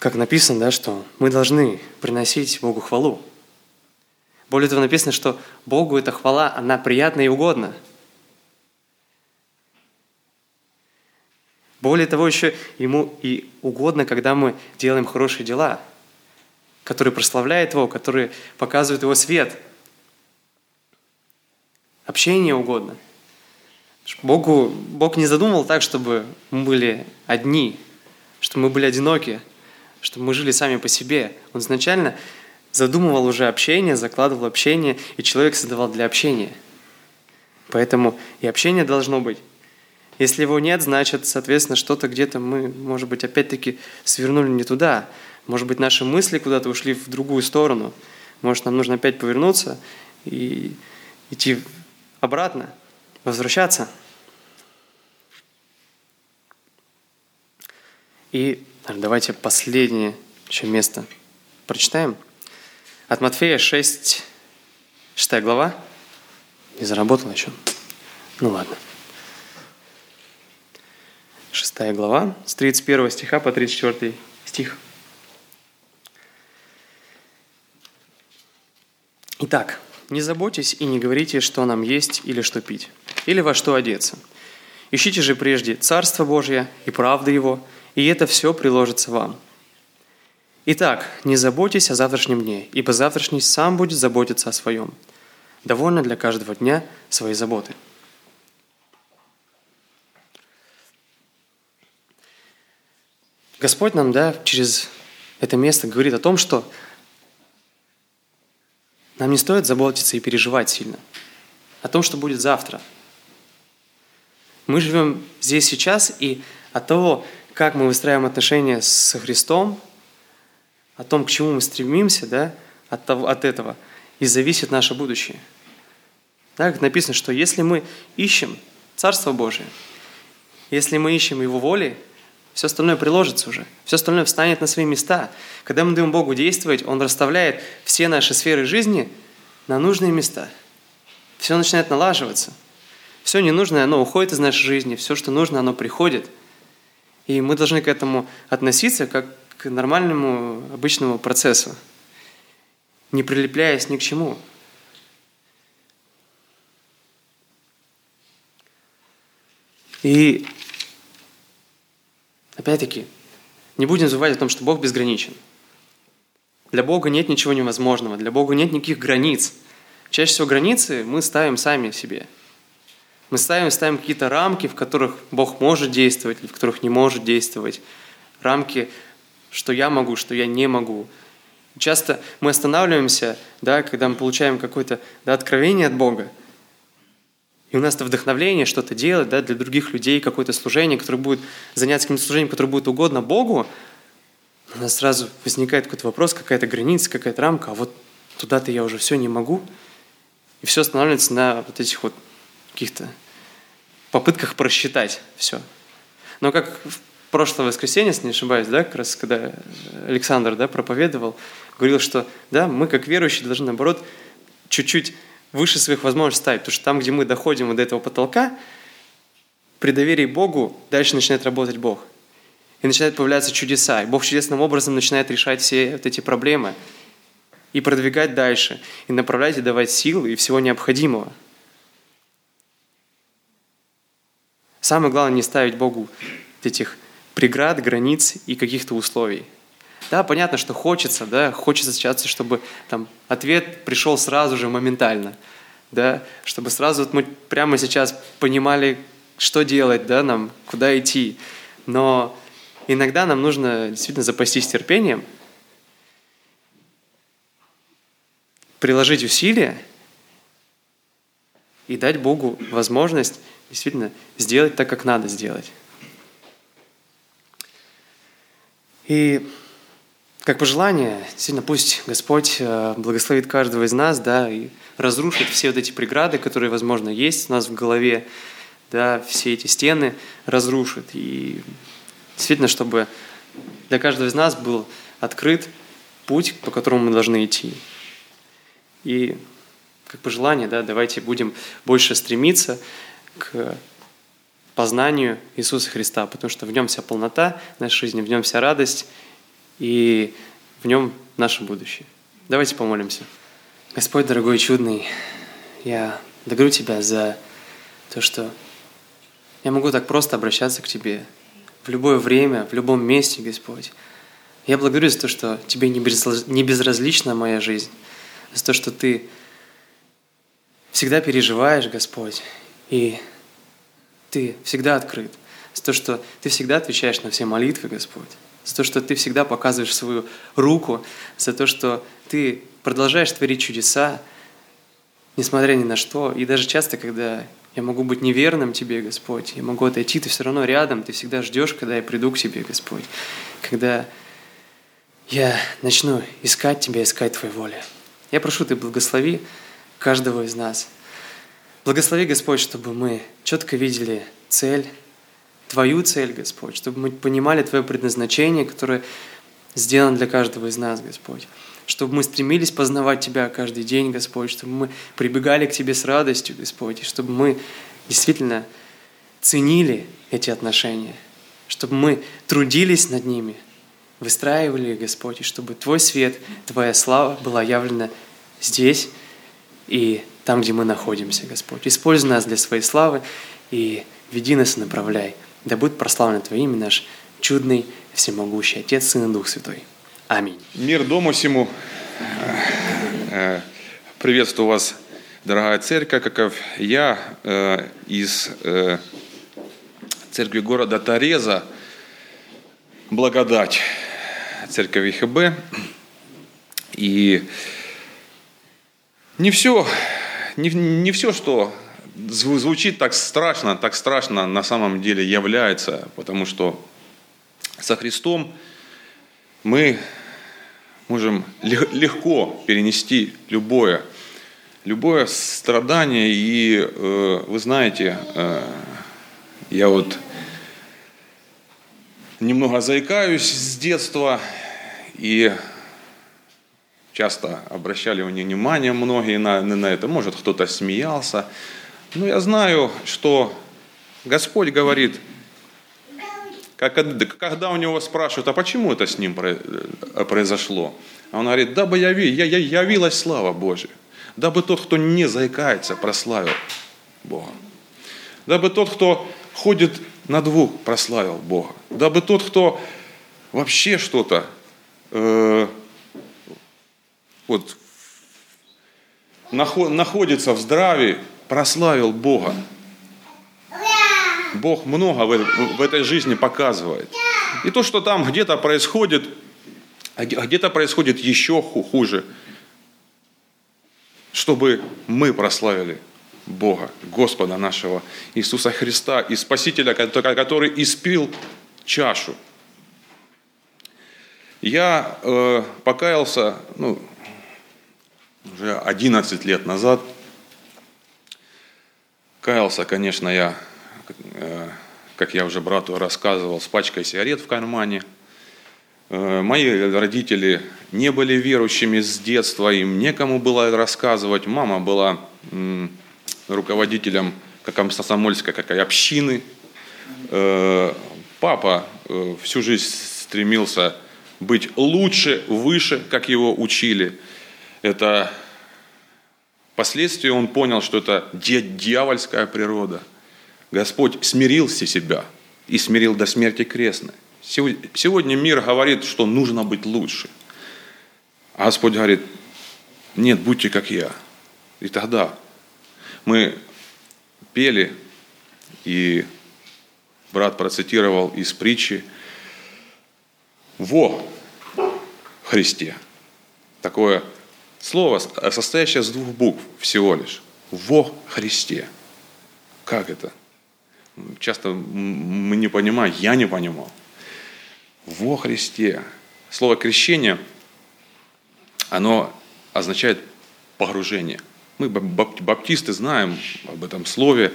Speaker 2: как написано, да, что мы должны приносить Богу хвалу. Более того, написано, что Богу эта хвала, она приятна и угодна. Более того, еще Ему и угодно, когда мы делаем хорошие дела, которые прославляют Его, которые показывают Его свет. Общение угодно. Богу, Бог не задумал так, чтобы мы были одни, чтобы мы были одиноки, чтобы мы жили сами по себе. Он изначально задумывал уже общение, закладывал общение, и человек создавал для общения. Поэтому и общение должно быть. Если его нет, значит, соответственно, что-то где-то мы, может быть, опять-таки свернули не туда. Может быть, наши мысли куда-то ушли в другую сторону. Может, нам нужно опять повернуться и идти обратно, возвращаться. И давайте последнее еще место прочитаем – от Матфея 6, 6 глава. Не заработал еще? Ну ладно. 6 глава, с 31 стиха по 34 стих. Итак, не заботьтесь и не говорите, что нам есть или что пить, или во что одеться. Ищите же прежде Царство Божье и правды Его, и это все приложится вам – Итак, не заботьтесь о завтрашнем дне, ибо завтрашний сам будет заботиться о своем. Довольно для каждого дня своей заботы. Господь нам, да, через это место говорит о том, что нам не стоит заботиться и переживать сильно о том, что будет завтра. Мы живем здесь сейчас, и от того, как мы выстраиваем отношения со Христом, о том, к чему мы стремимся, да, от, того, от этого, и зависит наше будущее. Да, как написано, что если мы ищем Царство Божие, если мы ищем Его воли, все остальное приложится уже, все остальное встанет на свои места. Когда мы даем Богу действовать, Он расставляет все наши сферы жизни на нужные места. Все начинает налаживаться. Все ненужное, оно уходит из нашей жизни, все, что нужно, оно приходит. И мы должны к этому относиться как к нормальному, обычному процессу, не прилепляясь ни к чему. И опять-таки, не будем забывать о том, что Бог безграничен. Для Бога нет ничего невозможного, для Бога нет никаких границ. Чаще всего границы мы ставим сами себе. Мы ставим, ставим какие-то рамки, в которых Бог может действовать, или в которых не может действовать. Рамки что я могу, что я не могу. Часто мы останавливаемся, да, когда мы получаем какое-то да, откровение от Бога, и у нас это вдохновление что-то делать да, для других людей, какое-то служение, которое будет заняться каким-то служением, которое будет угодно Богу, у нас сразу возникает какой-то вопрос, какая-то граница, какая-то рамка, а вот туда-то я уже все не могу. И все останавливается на вот этих вот каких-то попытках просчитать все. Но как прошлое воскресенье, если не ошибаюсь, да, как раз когда Александр да, проповедовал, говорил, что да, мы как верующие должны, наоборот, чуть-чуть выше своих возможностей ставить, потому что там, где мы доходим вот до этого потолка, при доверии Богу дальше начинает работать Бог. И начинают появляться чудеса. И Бог чудесным образом начинает решать все вот эти проблемы и продвигать дальше, и направлять и давать силы и всего необходимого. Самое главное не ставить Богу этих преград, границ и каких-то условий. Да, понятно, что хочется, да, хочется сейчас, чтобы там ответ пришел сразу же, моментально, да, чтобы сразу вот мы прямо сейчас понимали, что делать, да, нам, куда идти. Но иногда нам нужно действительно запастись терпением, приложить усилия и дать Богу возможность действительно сделать так, как надо сделать. И как пожелание, сильно пусть Господь э, благословит каждого из нас, да, и разрушит все вот эти преграды, которые, возможно, есть у нас в голове, да, все эти стены разрушит. И действительно, чтобы для каждого из нас был открыт путь, по которому мы должны идти. И как пожелание, да, давайте будем больше стремиться к познанию Иисуса Христа, потому что в нем вся полнота нашей жизни, в нем вся радость, и в нем наше будущее. Давайте помолимся. Господь, дорогой и чудный, я благодарю Тебя за то, что я могу так просто обращаться к Тебе в любое время, в любом месте, Господь. Я благодарю за то, что Тебе не безразлична моя жизнь, за то, что Ты всегда переживаешь, Господь, и Ты всегда открыт, за то, что Ты всегда отвечаешь на все молитвы, Господь, за то, что Ты всегда показываешь свою руку, за то, что Ты продолжаешь творить чудеса, несмотря ни на что. И даже часто, когда я могу быть неверным Тебе, Господь, я могу отойти, Ты все равно рядом, Ты всегда ждешь, когда я приду к Тебе, Господь. Когда я начну искать Тебя, искать Твоей воли. Я прошу Ты, благослови каждого из нас. Благослови, Господь, чтобы мы четко видели цель, Твою цель, Господь, чтобы мы понимали Твое предназначение, которое сделано для каждого из нас, Господь. Чтобы мы стремились познавать Тебя каждый день, Господь, чтобы мы прибегали к Тебе с радостью, Господь, и чтобы мы действительно ценили эти отношения, чтобы мы трудились над ними, выстраивали их, Господь, и чтобы Твой свет, Твоя слава была явлена здесь и там, где мы находимся, Господь. Используй нас для своей славы и веди нас и направляй. Да будет прославлено Твое имя, наш чудный, всемогущий Отец, Сын и Дух Святой. Аминь.
Speaker 3: Мир дому всему. Э, приветствую вас, дорогая церковь, как я э, из э, церкви города Тореза, благодать церковь ХБ. И не все, не, не все, что звучит так страшно, так страшно на самом деле является, потому что со Христом мы можем легко перенести любое, любое страдание. И э, вы знаете, э, я вот немного заикаюсь с детства, и часто обращали внимание многие на, на это. Может, кто-то смеялся. Но я знаю, что Господь говорит – когда у него спрашивают, а почему это с ним э, произошло? А он говорит, дабы яви, я, я, явилась слава Божия. Дабы тот, кто не заикается, прославил Бога. Дабы тот, кто ходит на двух, прославил Бога. Дабы тот, кто вообще что-то э, вот, находится в здравии, прославил Бога. Бог много в этой жизни показывает. И то, что там где-то происходит, а где-то происходит еще хуже, чтобы мы прославили Бога, Господа нашего Иисуса Христа и Спасителя, который испил чашу. Я э, покаялся ну, уже 11 лет назад. Каялся, конечно, я Э, как я уже брату рассказывал, с пачкой сигарет в кармане. Э, мои родители не были верующими с детства, им некому было рассказывать. Мама была руководителем как комсомольской как и общины. Э, папа всю жизнь стремился быть лучше, выше, как его учили. Это впоследствии он понял, что это дьявольская природа – Господь смирился себя и смирил до смерти крестной. Сегодня мир говорит, что нужно быть лучше. А Господь говорит, нет, будьте как я. И тогда мы пели, и брат процитировал из притчи «Во Христе». Такое слово, состоящее из двух букв всего лишь. «Во Христе». Как это? часто мы не понимаем, я не понимал. Во Христе. Слово крещение, оно означает погружение. Мы, баптисты, знаем об этом слове.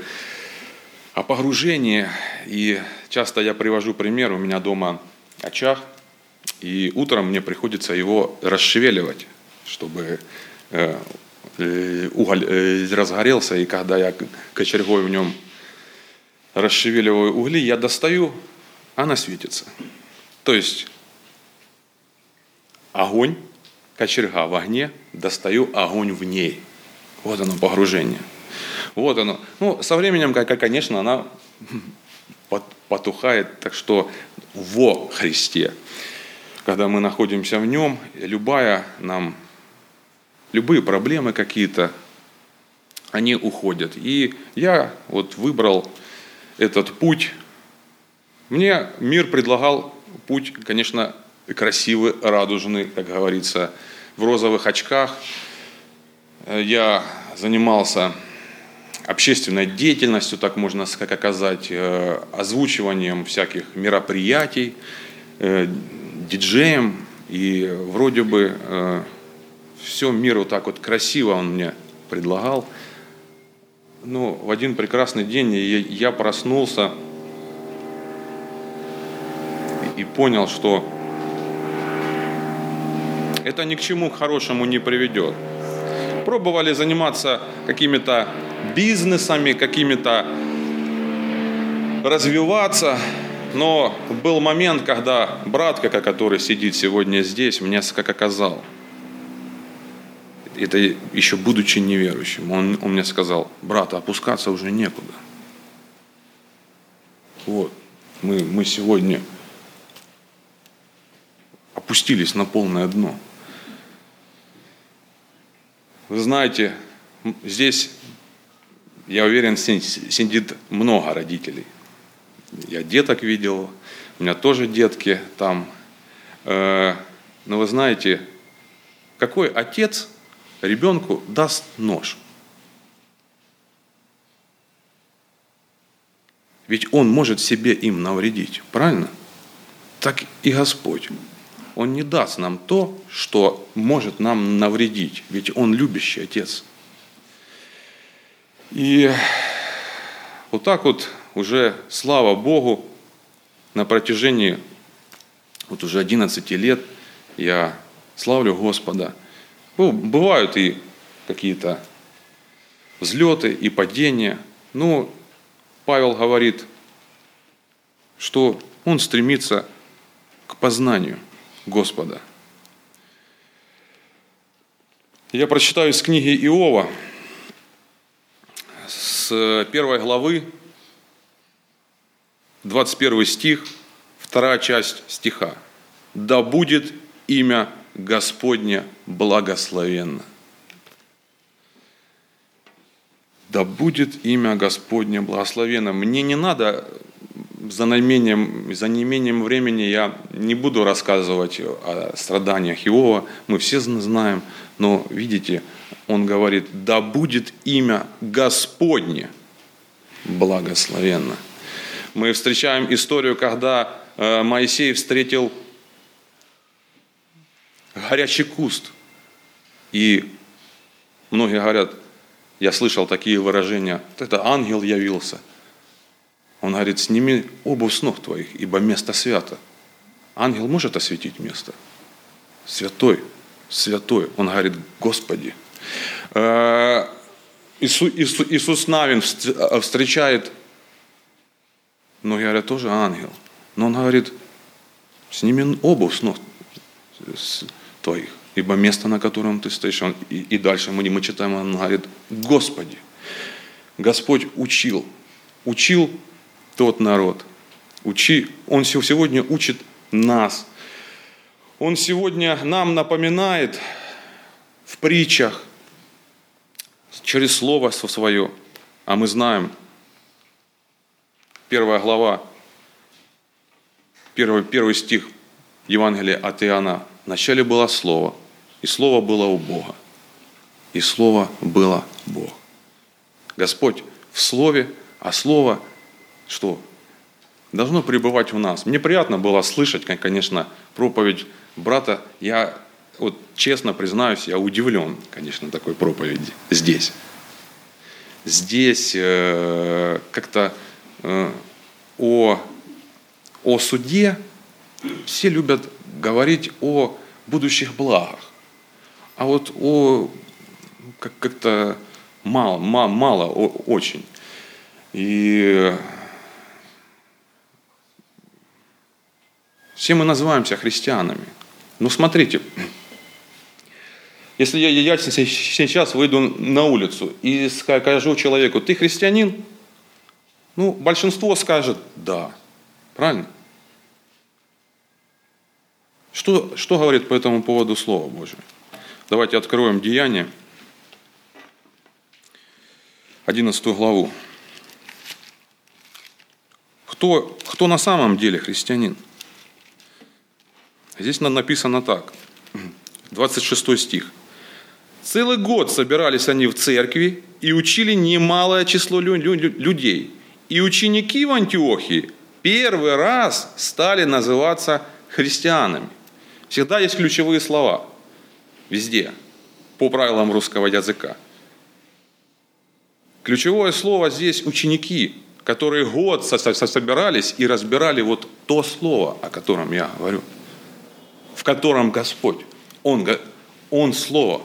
Speaker 3: о погружении. И часто я привожу пример, у меня дома очаг, и утром мне приходится его расшевеливать, чтобы э, э, уголь э, разгорелся, и когда я кочергой в нем расшевеливаю угли, я достаю, она светится. То есть огонь, кочерга в огне, достаю огонь в ней. Вот оно погружение. Вот оно. Ну, со временем, конечно, она потухает, так что во Христе. Когда мы находимся в нем, любая нам, любые проблемы какие-то, они уходят. И я вот выбрал этот путь. Мне мир предлагал путь, конечно, красивый, радужный, как говорится, в розовых очках. Я занимался общественной деятельностью, так можно как оказать, э, озвучиванием всяких мероприятий, э, диджеем, и вроде бы э, все мир вот так вот красиво он мне предлагал. Но в один прекрасный день я проснулся и понял, что это ни к чему хорошему не приведет. Пробовали заниматься какими-то бизнесами, какими-то развиваться. Но был момент, когда брат, который сидит сегодня здесь, мне как оказал, это еще будучи неверующим, он, он мне сказал, брат, опускаться уже некуда. Вот, мы, мы сегодня опустились на полное дно. Вы знаете, здесь я уверен, сидит много родителей. Я деток видел, у меня тоже детки там. Э, но вы знаете, какой отец ребенку даст нож? Ведь он может себе им навредить, правильно? Так и Господь. Он не даст нам то, что может нам навредить, ведь Он любящий Отец – и вот так вот уже, слава Богу, на протяжении вот уже 11 лет я славлю Господа. Ну, бывают и какие-то взлеты и падения. Но Павел говорит, что он стремится к познанию Господа. Я прочитаю из книги Иова, с первой главы, 21 стих, вторая часть стиха. «Да будет имя Господне благословенно». Да будет имя Господне благословенно. Мне не надо за неимением, за неимением времени я не буду рассказывать о страданиях Иова, мы все знаем, но видите, он говорит, да будет имя Господне благословенно. Мы встречаем историю, когда э, Моисей встретил горячий куст. И многие говорят, я слышал такие выражения, это ангел явился. Он говорит, сними обувь с ног твоих, ибо место свято. Ангел может осветить место? Святой, святой. Он говорит, Господи, Э, Иисус, Иисус Навин э, встречает, ну, я говорю, тоже ангел. Но он говорит, сними обувь с ног твоих, ибо место, на котором ты стоишь, он, и, и дальше мы, мы читаем, он говорит, Господи, Господь учил, учил тот народ, учи, Он сегодня учит нас. Он сегодня нам напоминает в притчах, через Слово свое. А мы знаем, первая глава, первый, первый стих Евангелия от Иоанна. Вначале было Слово, и Слово было у Бога, и Слово было Бог. Господь в Слове, а Слово что? Должно пребывать у нас. Мне приятно было слышать, конечно, проповедь брата. Я вот честно признаюсь, я удивлен, конечно, такой проповеди здесь. Здесь э, как-то э, о, о суде, все любят говорить о будущих благах. А вот о как- как-то мало, мало, мало о- очень. И все мы называемся христианами. Ну смотрите, если я, я сейчас выйду на улицу и скажу человеку, ты христианин? Ну, большинство скажет да. Правильно? Что, что говорит по этому поводу Слово Божие? Давайте откроем Деяние, 11 главу. Кто, кто на самом деле христианин? Здесь написано так, 26 стих. Целый год собирались они в церкви и учили немалое число лю- лю- людей. И ученики в Антиохии первый раз стали называться христианами. Всегда есть ключевые слова. Везде. По правилам русского языка. Ключевое слово здесь ученики, которые год со- со- собирались и разбирали вот то слово, о котором я говорю. В котором Господь. Он, он слово.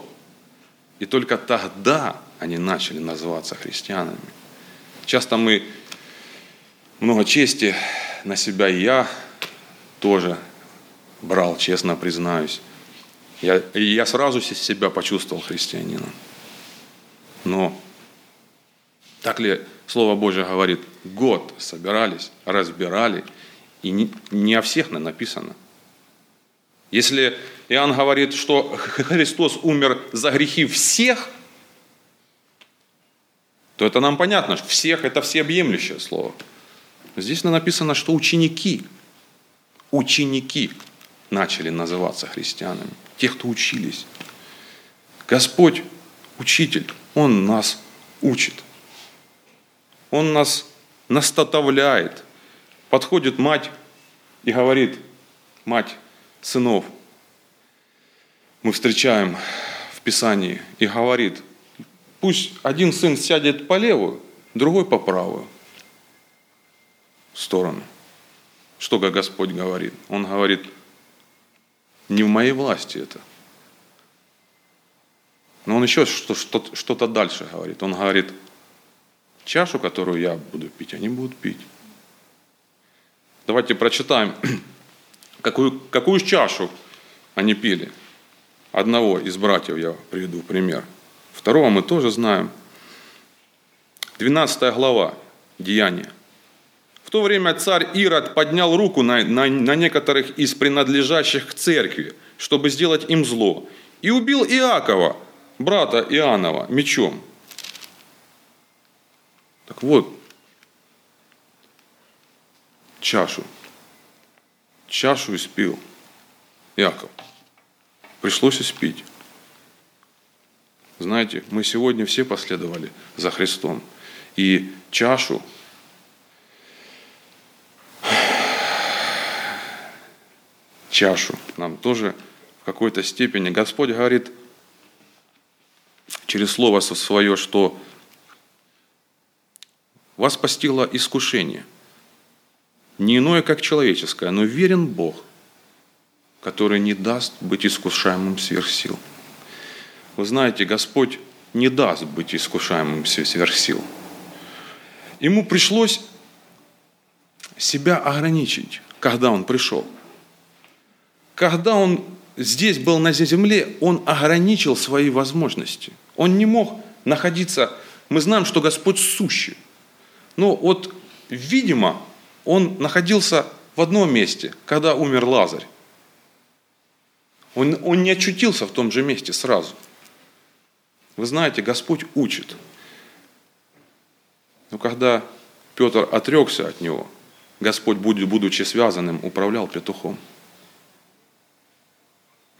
Speaker 3: И только тогда они начали называться христианами. Часто мы много чести на себя, и я тоже брал, честно признаюсь. Я, я сразу се- себя почувствовал христианином. Но так ли Слово Божье говорит, год собирались, разбирали, и не, не о всех написано. Если Иоанн говорит, что Христос умер за грехи всех, то это нам понятно, что всех это всеобъемлющее слово. Здесь написано, что ученики, ученики начали называться христианами, те, кто учились. Господь, учитель, Он нас учит. Он нас наставляет. Подходит мать и говорит, мать сынов, мы встречаем в Писании, и говорит, пусть один сын сядет по левую, другой по правую сторону. Что Господь говорит? Он говорит, не в моей власти это. Но он еще что- что- что-то дальше говорит. Он говорит, чашу, которую я буду пить, они будут пить. Давайте прочитаем, какую, какую чашу они пили. Одного из братьев я приведу в пример. Второго мы тоже знаем. 12 глава Деяния. В то время царь Ирод поднял руку на, на, на некоторых из принадлежащих к церкви, чтобы сделать им зло, и убил Иакова, брата Иоаннова, мечом. Так вот, чашу, чашу испил Иаков. Пришлось испить. Знаете, мы сегодня все последовали за Христом. И чашу чашу нам тоже в какой-то степени Господь говорит через Слово свое, что вас постигло искушение, не иное, как человеческое, но верен Бог, который не даст быть искушаемым сверх сил. Вы знаете, Господь не даст быть искушаемым сверх сил. Ему пришлось себя ограничить, когда он пришел. Когда он здесь был на земле, он ограничил свои возможности. Он не мог находиться, мы знаем, что Господь сущий. Но вот, видимо, он находился в одном месте, когда умер Лазарь. Он, он не очутился в том же месте сразу. Вы знаете, Господь учит. Но когда Петр отрекся от него, Господь, будучи связанным, управлял петухом.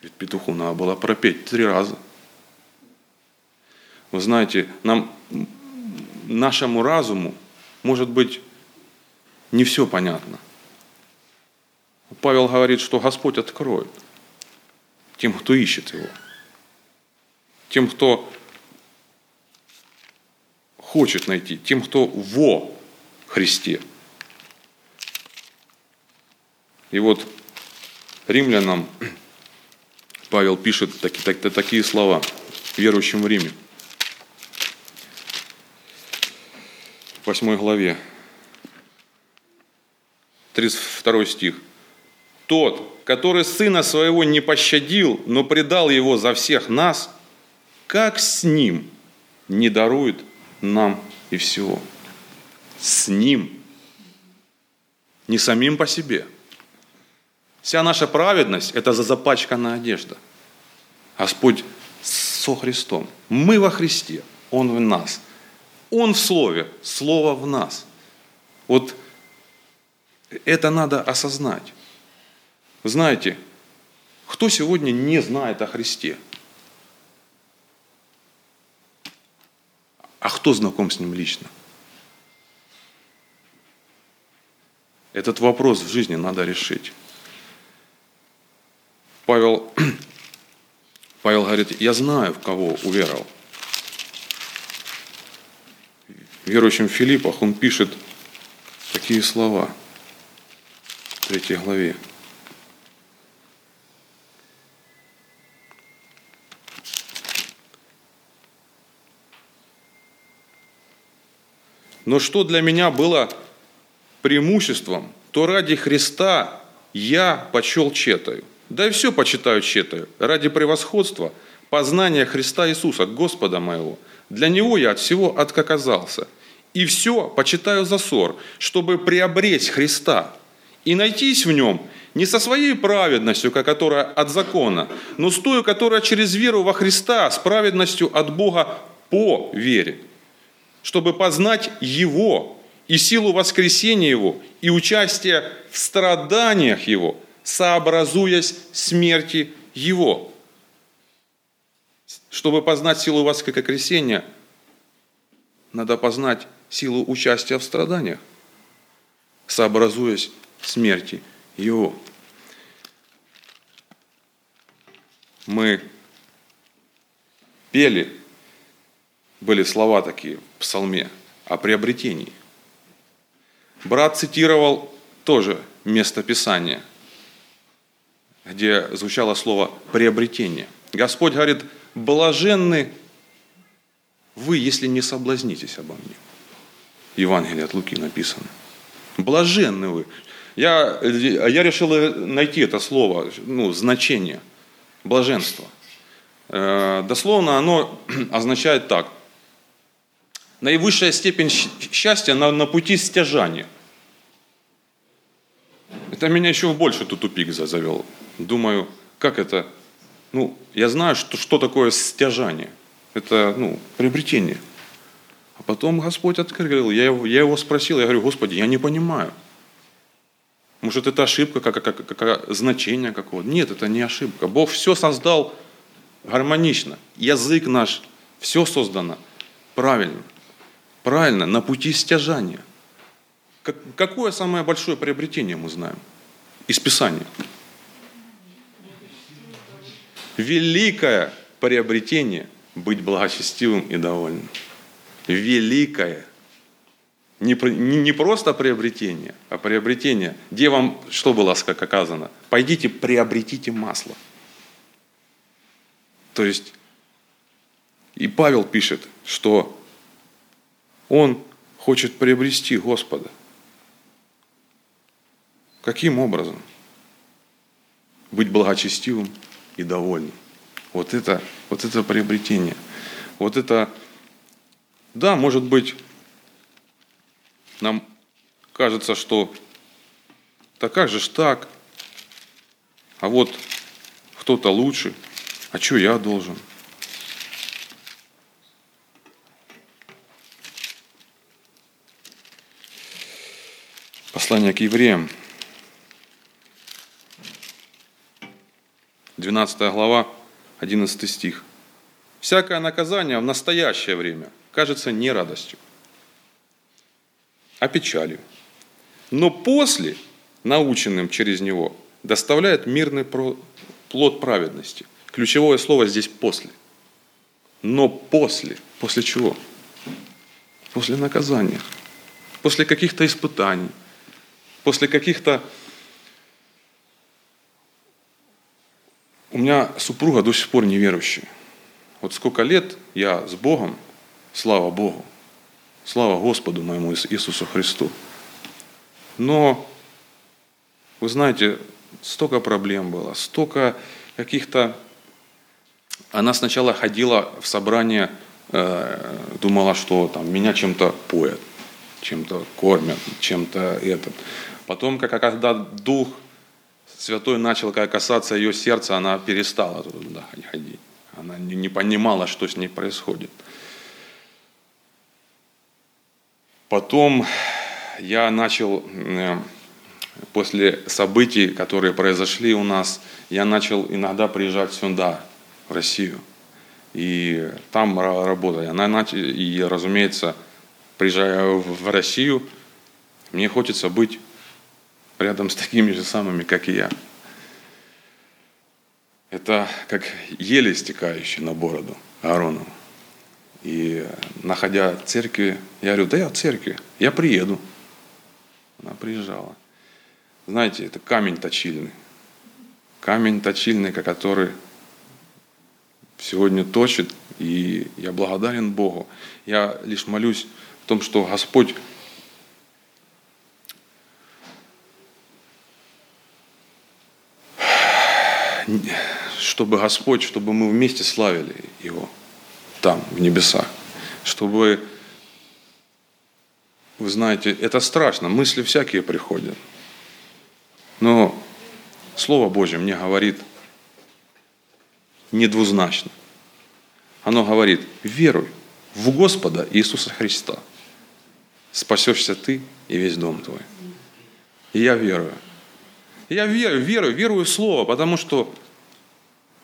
Speaker 3: Ведь петуху надо было пропеть три раза. Вы знаете, нам, нашему разуму, может быть, не все понятно. Павел говорит, что Господь откроет тем, кто ищет Его. Тем, кто хочет найти, тем, кто во Христе. И вот римлянам Павел пишет такие, так, такие слова верующим в Риме. В 8 главе, 32 стих. Тот, который сына своего не пощадил, но предал его за всех нас, как с ним не дарует нам и всего? С ним. Не самим по себе – Вся наша праведность – это за запачканная одежда. Господь со Христом. Мы во Христе, Он в нас. Он в Слове, Слово в нас. Вот это надо осознать. Знаете, кто сегодня не знает о Христе? А кто знаком с Ним лично? Этот вопрос в жизни надо решить. Павел, Павел говорит, я знаю, в кого уверовал. Верующим в Филиппах он пишет такие слова в третьей главе. Но что для меня было преимуществом, то ради Христа я почел четою. Да и все почитаю тщетою, ради превосходства, познания Христа Иисуса, Господа моего. Для Него я от всего отказался. И все почитаю за ссор, чтобы приобреть Христа и найтись в Нем не со своей праведностью, которая от закона, но с той, которая через веру во Христа, с праведностью от Бога по вере, чтобы познать Его и силу воскресения Его, и участие в страданиях Его – сообразуясь смерти Его. Чтобы познать силу воскресения, надо познать силу участия в страданиях, сообразуясь смерти Его. Мы пели, были слова такие в псалме о приобретении. Брат цитировал тоже место Писания – где звучало слово «приобретение». Господь говорит, блаженны вы, если не соблазнитесь обо мне. Евангелие от Луки написано. Блаженны вы. Я, я решил найти это слово, ну, значение, блаженство. Э, дословно оно означает так. Наивысшая степень счастья на, на пути стяжания. Это меня еще в больше тут тупик завел думаю, как это? Ну, я знаю, что, что такое стяжание. Это, ну, приобретение. А потом Господь открыл, я его, я его спросил, я говорю, Господи, я не понимаю. Может, это ошибка, как, как, как, значение какого-то? Нет, это не ошибка. Бог все создал гармонично. Язык наш, все создано правильно. Правильно, на пути стяжания. Как, какое самое большое приобретение мы знаем? Из Писания великое приобретение быть благочестивым и довольным. Великое. Не, не, не просто приобретение, а приобретение. Где вам, что было как оказано? Пойдите, приобретите масло. То есть, и Павел пишет, что он хочет приобрести Господа. Каким образом? Быть благочестивым, и довольны. Вот это, вот это приобретение. Вот это, да, может быть, нам кажется, что да как же ж так? А вот кто-то лучше, а что я должен? Послание к евреям – 12 глава, 11 стих. «Всякое наказание в настоящее время кажется не радостью, а печалью. Но после, наученным через него, доставляет мирный плод праведности. Ключевое слово здесь «после». Но после. После чего? После наказания. после каких-то испытаний, после каких-то... У меня супруга до сих пор неверующая. Вот сколько лет я с Богом, слава Богу, слава Господу моему Иисусу Христу. Но, вы знаете, столько проблем было, столько каких-то... Она сначала ходила в собрание, э, думала, что там меня чем-то поят, чем-то кормят, чем-то этот. Потом, как, когда Дух Святой начал касаться ее сердца, она перестала туда ходить. Она не, понимала, что с ней происходит. Потом я начал э, после событий, которые произошли у нас, я начал иногда приезжать сюда, в Россию. И там работать. И, разумеется, приезжая в Россию, мне хочется быть рядом с такими же самыми, как и я. Это как еле стекающий на бороду Аарону. И находя церкви, я говорю, да я в церкви, я приеду. Она приезжала. Знаете, это камень точильный. Камень точильный, который сегодня точит, и я благодарен Богу. Я лишь молюсь о том, что Господь чтобы Господь, чтобы мы вместе славили Его там, в небесах. Чтобы, вы знаете, это страшно, мысли всякие приходят. Но Слово Божье мне говорит недвузначно. Оно говорит, веруй в Господа Иисуса Христа. Спасешься ты и весь дом твой. И я верую. Я верю, верую, верую в Слово, потому что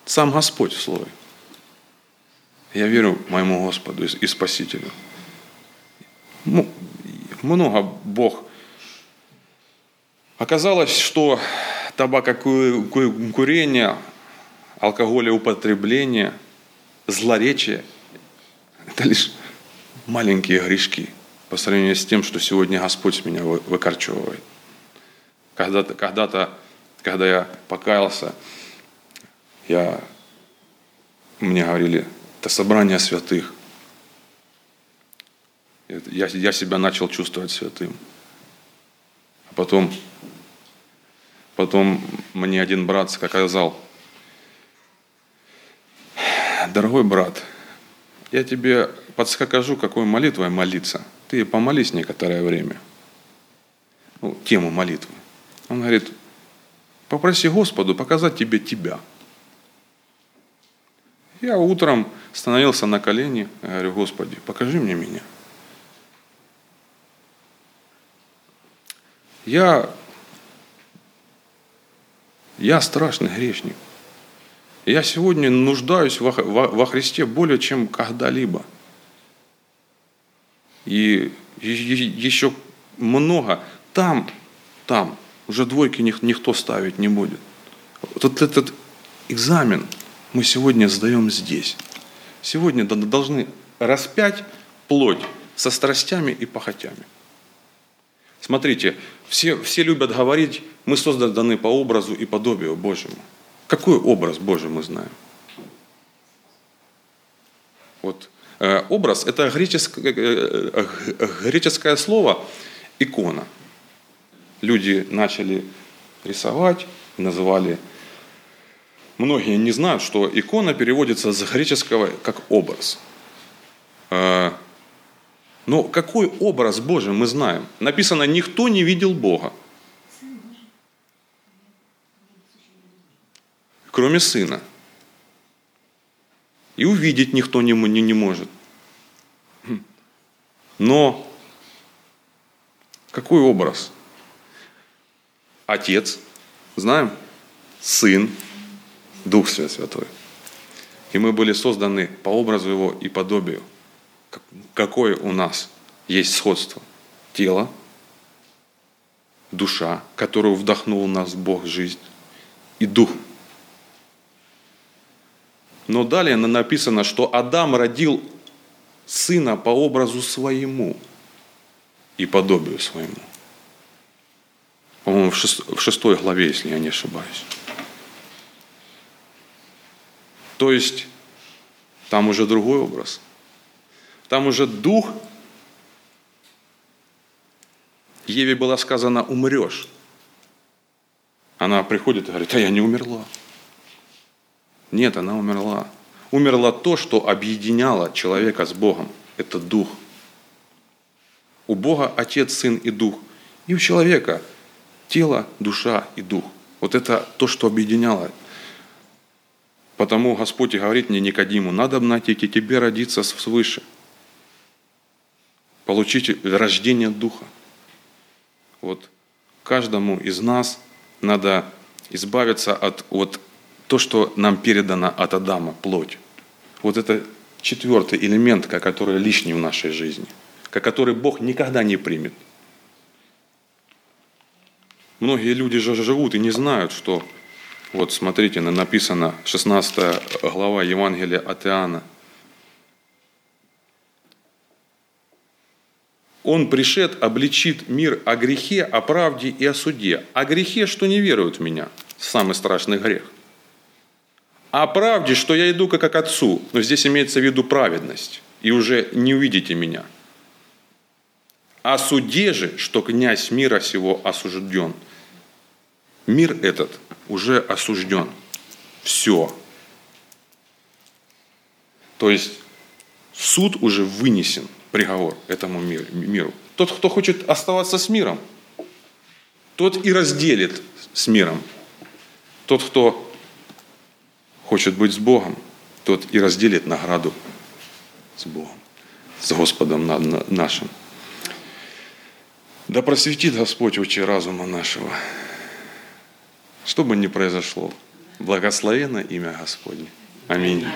Speaker 3: сам Господь в Слове. Я верю моему Господу и Спасителю. Много Бог Оказалось, что табакокурение, алкоголеупотребление, злоречие – это лишь маленькие грешки по сравнению с тем, что сегодня Господь меня выкорчевывает. Когда-то, когда-то, когда я покаялся, я, мне говорили, это собрание святых. Я, я себя начал чувствовать святым. А потом Потом мне один брат сказал, дорогой брат, я тебе подскажу, какой молитвой молиться. Ты помолись некоторое время. Ну, тему молитвы. Он говорит, попроси Господу показать тебе тебя. Я утром становился на колени, говорю, Господи, покажи мне меня. Я я страшный грешник. Я сегодня нуждаюсь во, во, во Христе более, чем когда-либо. И еще много. Там, там уже двойки никто ставить не будет. Вот этот экзамен мы сегодня сдаем здесь. Сегодня должны распять плоть со страстями и похотями. Смотрите, все, все любят говорить, мы созданы по образу и подобию Божьему. Какой образ Божий мы знаем? Вот. Э, образ – это греческое, э, э, греческое слово «икона». Люди начали рисовать, называли Многие не знают, что икона переводится с греческого как образ. Но какой образ Божий мы знаем? Написано, никто не видел Бога, кроме Сына. И увидеть никто не, не, не может. Но какой образ? Отец, знаем, Сын, Дух Святой. И мы были созданы по образу Его и подобию – какое у нас есть сходство? Тело, душа, которую вдохнул в нас Бог жизнь, и дух. Но далее написано, что Адам родил сына по образу своему. и подобию своему. По-моему, в шестой главе, если я не ошибаюсь. То есть, там уже другой образ. Там уже дух. Еве было сказано, умрешь. Она приходит и говорит, а я не умерла. Нет, она умерла. Умерла то, что объединяло человека с Богом. Это дух. У Бога Отец, Сын и Дух. И у человека тело, душа и дух. Вот это то, что объединяло. Потому Господь и говорит мне Никодиму, надо найти тебе родиться свыше. Получить рождение Духа. Вот каждому из нас надо избавиться от вот то, что нам передано от Адама, плоть. Вот это четвертый элемент, который лишний в нашей жизни, который Бог никогда не примет. Многие люди же живут и не знают, что, вот смотрите, написано 16 глава Евангелия от Иоанна. Он пришед, обличит мир о грехе, о правде и о суде. О грехе, что не веруют в меня, самый страшный грех. О правде, что я иду как к Отцу, но здесь имеется в виду праведность, и уже не увидите меня. О суде же, что князь мира сего осужден – Мир этот уже осужден. Все. То есть суд уже вынесен, приговор этому миру. Тот, кто хочет оставаться с миром, тот и разделит с миром. Тот, кто хочет быть с Богом, тот и разделит награду с Богом, с Господом нашим. Да просветит Господь очи разума нашего. Что бы ни произошло, благословено имя Господне. Аминь.